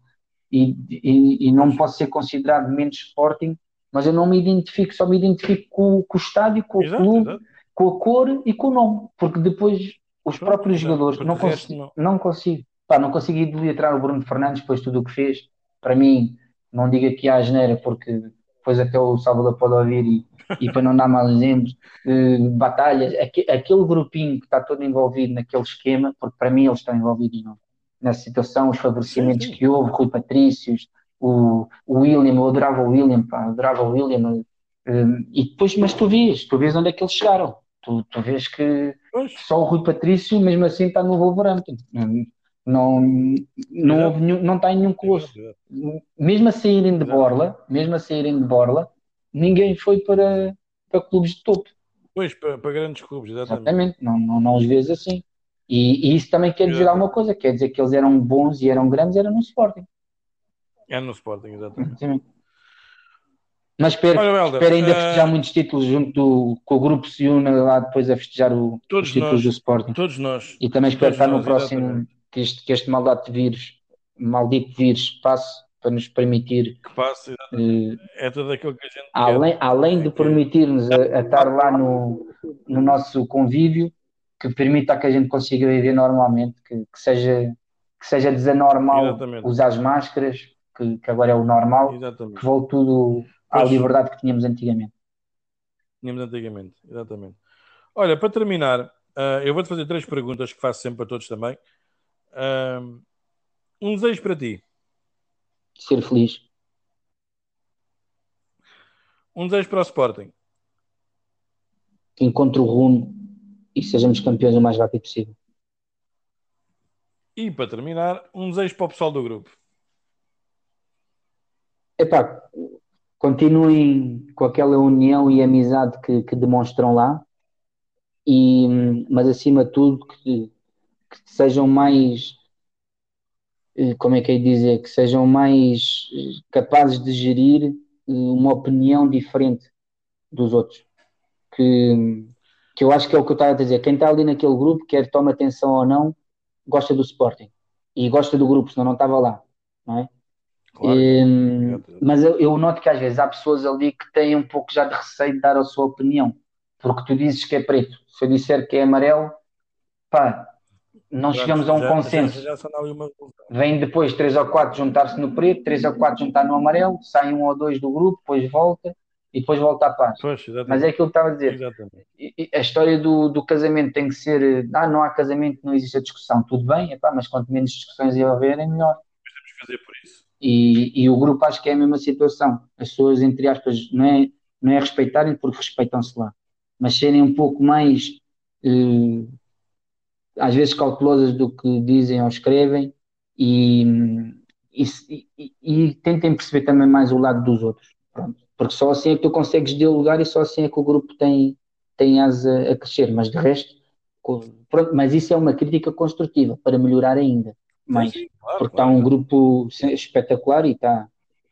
S2: E, e, e, não posso ser considerado menos Sporting, mas eu não me identifico, só me identifico com, com o estádio, com exato, o clube, exato. com a cor e com o nome, porque depois os Pronto, próprios jogadores não, consigo, não. não consigo, pá, não consigo idolatrar o Bruno Fernandes depois de tudo o que fez, para mim, não diga que há geneira, porque depois até o Salvador pode ouvir e, e para não dar mal exemplos, uh, batalhas, aquele grupinho que está todo envolvido naquele esquema, porque para mim eles estão envolvidos não, nessa situação, os favorecimentos sim, sim. que houve, Rui Patrícios, o, o William, eu adorava o William, pá, adorava o William, uh, e depois, mas tu vês, tu vês onde é que eles chegaram, tu, tu vês que pois. só o Rui Patrício, mesmo assim, está no Wolverhampton. Não, não, houve nenhum, não está em nenhum colosso. Mesmo a saírem de Borla, mesmo a saírem de Borla, ninguém foi para, para clubes de topo.
S1: Pois, para, para grandes clubes, exatamente.
S2: exatamente. Não, não, não os vês assim. E, e, isso também quer dizer alguma coisa, quer dizer que eles eram bons e eram grandes, era no Sporting.
S1: É no Sporting, exatamente. Sim.
S2: Mas espero, Olha, espero ainda uh... festejar muitos títulos junto do, com o grupo une lá depois a festejar o, todos os títulos nós, do Sporting.
S1: Todos nós.
S2: E também espero estar no próximo, exatamente que este, que este maldito vírus, maldito vírus passe para nos permitir
S1: que passe, uh, é tudo aquilo que a gente
S2: além, quer. além de permitir-nos a, a, estar lá no, no nosso convívio que permita que a gente consiga viver normalmente que, que seja que seja desanormal Exatamente. usar as máscaras que, que, agora é o normal Exatamente. que volte tudo à pois, liberdade que tínhamos antigamente
S1: tínhamos antigamente Exatamente olha para terminar uh, eu vou-te fazer três perguntas que faço sempre a todos também um desejo para ti.
S2: Ser feliz.
S1: Um desejo para o Sporting.
S2: Que encontre o rumo e sejamos campeões o mais rápido possível.
S1: E para terminar, um desejo para o pessoal do grupo.
S2: Epá, continuem com aquela união e amizade que, que demonstram lá, e, mas acima de tudo que que sejam mais, eh, como é que é dizer, que sejam mais eh, capazes de gerir eh, uma opinião diferente dos outros. Que, que eu acho que é o que eu estava a dizer. Quem está ali naquele grupo, quer toma atenção ou não, gosta do Sporting. E gosta do grupo, senão não estava lá. Não é? Claro. mas eu, eu, noto que às vezes há pessoas ali que têm um pouco já de receio de dar a sua opinião. Porque tu dizes que é preto. Se eu disser que é amarelo, pá, não chegamos a um consenso. Vem depois três ou quatro juntar-se no preto, três ou quatro juntar no amarelo, sai um ou dois do grupo, depois volta. e depois volta à paz.
S1: Pois,
S2: Mas é aquilo que estava a dizer.
S1: Exatamente.
S2: A história do, do casamento tem que ser, ah, não há casamento, não existe a discussão. Tudo bem, epá, mas quanto menos discussões houver, é melhor.
S1: Temos que fazer por isso.
S2: E, e o grupo acho que é a mesma situação. As pessoas, entre aspas, não é, não é respeitarem porque respeitam-se lá, mas serem um pouco mais, eh, às vezes, cautelosas do que dizem ou escrevem e, e, e, e tentem perceber também mais o lado dos outros. Pronto. Porque só assim é que tu consegues dialogar e só assim é que o grupo tem, tem asa a crescer. Mas de resto, pronto, mas isso é uma crítica construtiva para melhorar ainda mais. Sim, claro, porque está um grupo espetacular e está.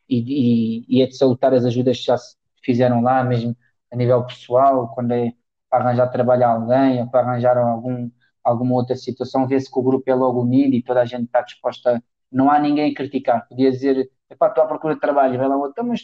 S2: E, e, e, é de salutar as ajudas que já se fizeram lá, mesmo a nível pessoal, quando é para arranjar trabalho a alguém ou para arranjar algum, alguma outra situação, vê-se que o grupo é logo unido e toda a gente está disposta. Não há ninguém a criticar. Podia dizer, epá, estou à procura de trabalho, vai lá outro, então, mas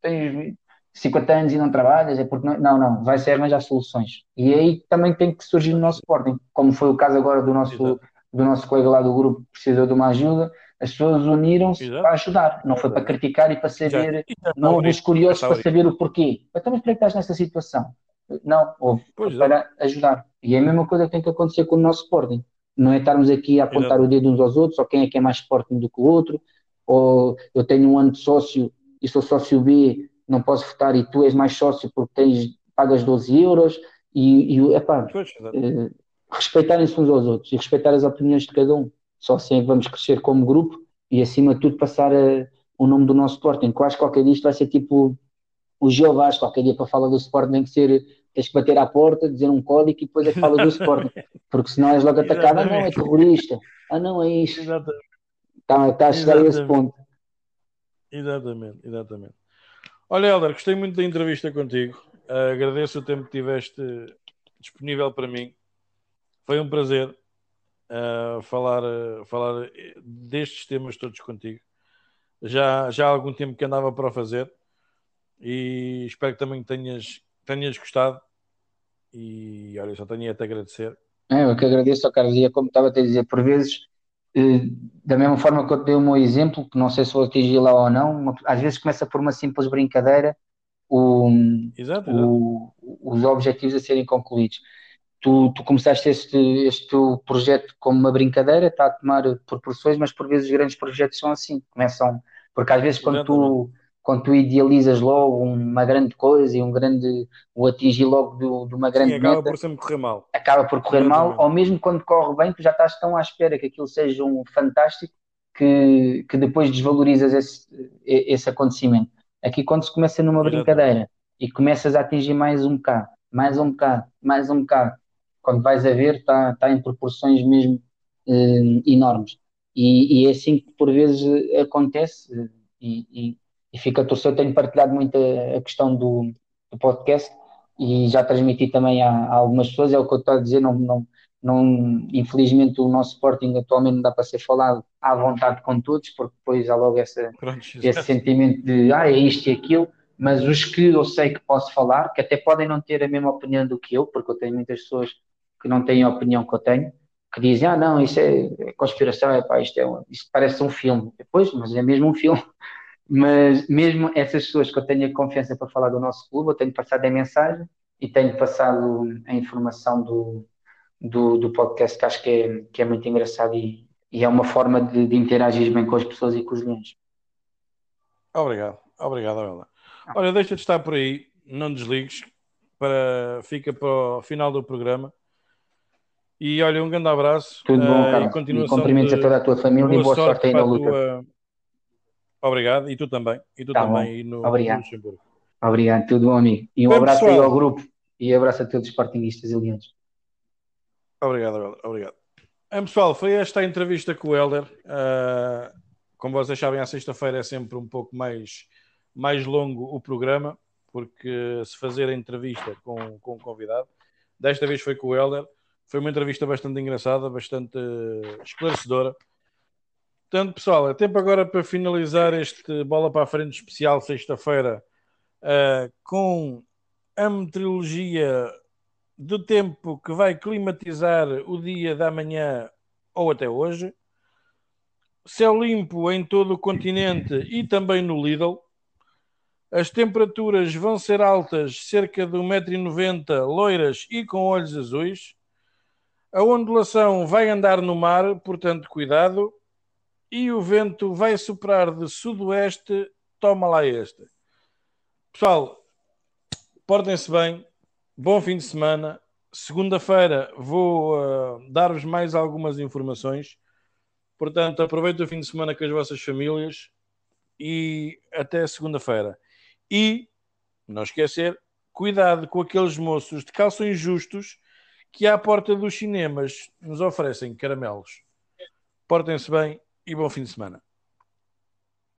S2: tens 50 anos e não trabalhas, é porque não, não, não vai ser arranjar soluções. E aí também tem que surgir no nosso Sporting, como foi o caso agora do nosso, do nosso colega lá do grupo que precisou de uma ajuda, as pessoas uniram-se para ajudar, não foi para criticar e para saber, não houve os curiosos para saber o porquê. Então, mas para que estás nessa situação? Não, houve para é. ajudar. E é a mesma coisa que tem que acontecer com o nosso Sporting. Não é estarmos aqui a apontar Exato. o dedo uns aos outros, ou quem é que é mais Sporting do que o outro, ou eu tenho um ano de sócio e sou sócio B, não posso votar e tu és mais sócio porque tens, pagas 12 euros e, e epá, eh, respeitarem-se uns aos outros e respeitar as opiniões de cada um. Só assim é que vamos crescer como grupo e acima de tudo passar a, eh, o nome do nosso Sporting, que qualquer dia isto vai ser tipo o Jeová, qualquer dia para falar do Sporting tem que ser, tens que bater à porta, dizer um código e depois é que fala do Sporting, porque senão és logo atacado, ah não, é terrorista, ah não, é isto. Está, está a chegar Exatamente. a esse ponto.
S1: Exatamente, exatamente. Olha, Helder, gostei muito da entrevista contigo. Uh, agradeço o tempo que tiveste disponível para mim. Foi um prazer uh, falar, uh, falar destes temas todos contigo. Já, já há algum tempo que andava para fazer e espero que também tenhas, tenhas gostado. E olha, só tenho a te agradecer.
S2: É, eu que agradeço, Carlos, e como estava a te dizer, por vezes eh, da mesma forma que eu te dei o meu exemplo, que não sei se vou atingir lá ou não, às vezes começa por uma simples brincadeira o, exato, o, os objetivos a serem concluídos. Tu, tu começaste este, este projeto como uma brincadeira, está a tomar proporções, mas por vezes os grandes projetos são assim, começam, porque às vezes quando tu quando tu idealizas logo uma grande coisa e um grande o atingir logo de, de uma grande Sim,
S1: acaba
S2: meta,
S1: por sempre correr mal.
S2: Acaba por correr mal, ou mesmo quando corre bem, tu já estás tão à espera que aquilo seja um fantástico que, que depois desvalorizas esse, esse acontecimento. Aqui quando se começa numa brincadeira e começas a atingir mais um bocado, mais um bocado, mais um bocado, quando vais a ver está tá em proporções mesmo eh, enormes. E, e, é assim que por vezes acontece e, e e fica a torcer. Eu tenho partilhado muito a, a questão do, do, podcast e já transmiti também a, a, algumas pessoas. É o que eu estou a dizer. Não, não, não, infelizmente, o nosso Sporting atualmente não dá para ser falado à vontade com todos, porque depois há logo essa, Pronto, esse sentimento de ah, é isto e aquilo. Mas os que eu sei que posso falar, que até podem não ter a mesma opinião do que eu, porque eu tenho muitas pessoas que não têm a opinião que eu tenho, que dizem, ah, não, isso é, é conspiração, é pá, isto, é, isto parece um filme. Depois, mas é mesmo um filme. Mas mesmo essas pessoas que eu tenho a confiança para falar do nosso clube, eu tenho passado a mensagem e tenho passado a informação do, do, do podcast que acho que é, que é muito engraçado e, e é uma forma de, de, interagir bem com as pessoas e com os leões.
S1: Obrigado, obrigado, Ela. Olha, deixa de estar por aí, não desligues, para, fica para o final do programa. E olha, um grande abraço.
S2: Tudo bom, uh, E, continuação e cumprimentos de, a toda a tua família e boa sorte, sorte aí na luta. Tua,
S1: Obrigado, e tu também. E tu
S2: tá
S1: também
S2: no, Obrigado. no Obrigado, tudo bom, amigo. E um Bem, abraço pessoal. aí ao grupo e abraço a todos os sportinguistas e leões.
S1: Obrigado, obrigado. Bem, pessoal, foi esta a entrevista com o Helder. Uh, como vocês sabem, à sexta-feira é sempre um pouco mais, mais longo o programa, porque se fazer a entrevista com, com o convidado, desta vez foi com o Helder. Foi uma entrevista bastante engraçada, bastante esclarecedora. Portanto, pessoal, é tempo agora para finalizar este Bola para a Frente especial sexta-feira uh, com a meteorologia do tempo que vai climatizar o dia da manhã ou até hoje. Céu limpo em todo o continente e também no Lidl. As temperaturas vão ser altas, cerca de 1,90m, loiras e com olhos azuis. A ondulação vai andar no mar, portanto, cuidado. E o vento vai soprar de sudoeste, toma lá este. Pessoal, portem-se bem, bom fim de semana. Segunda-feira vou uh, dar-vos mais algumas informações. Portanto, aproveitem o fim de semana com as vossas famílias e até segunda-feira. E, não esquecer, cuidado com aqueles moços de calções justos que à porta dos cinemas nos oferecem caramelos. Portem-se bem e bom fim de semana.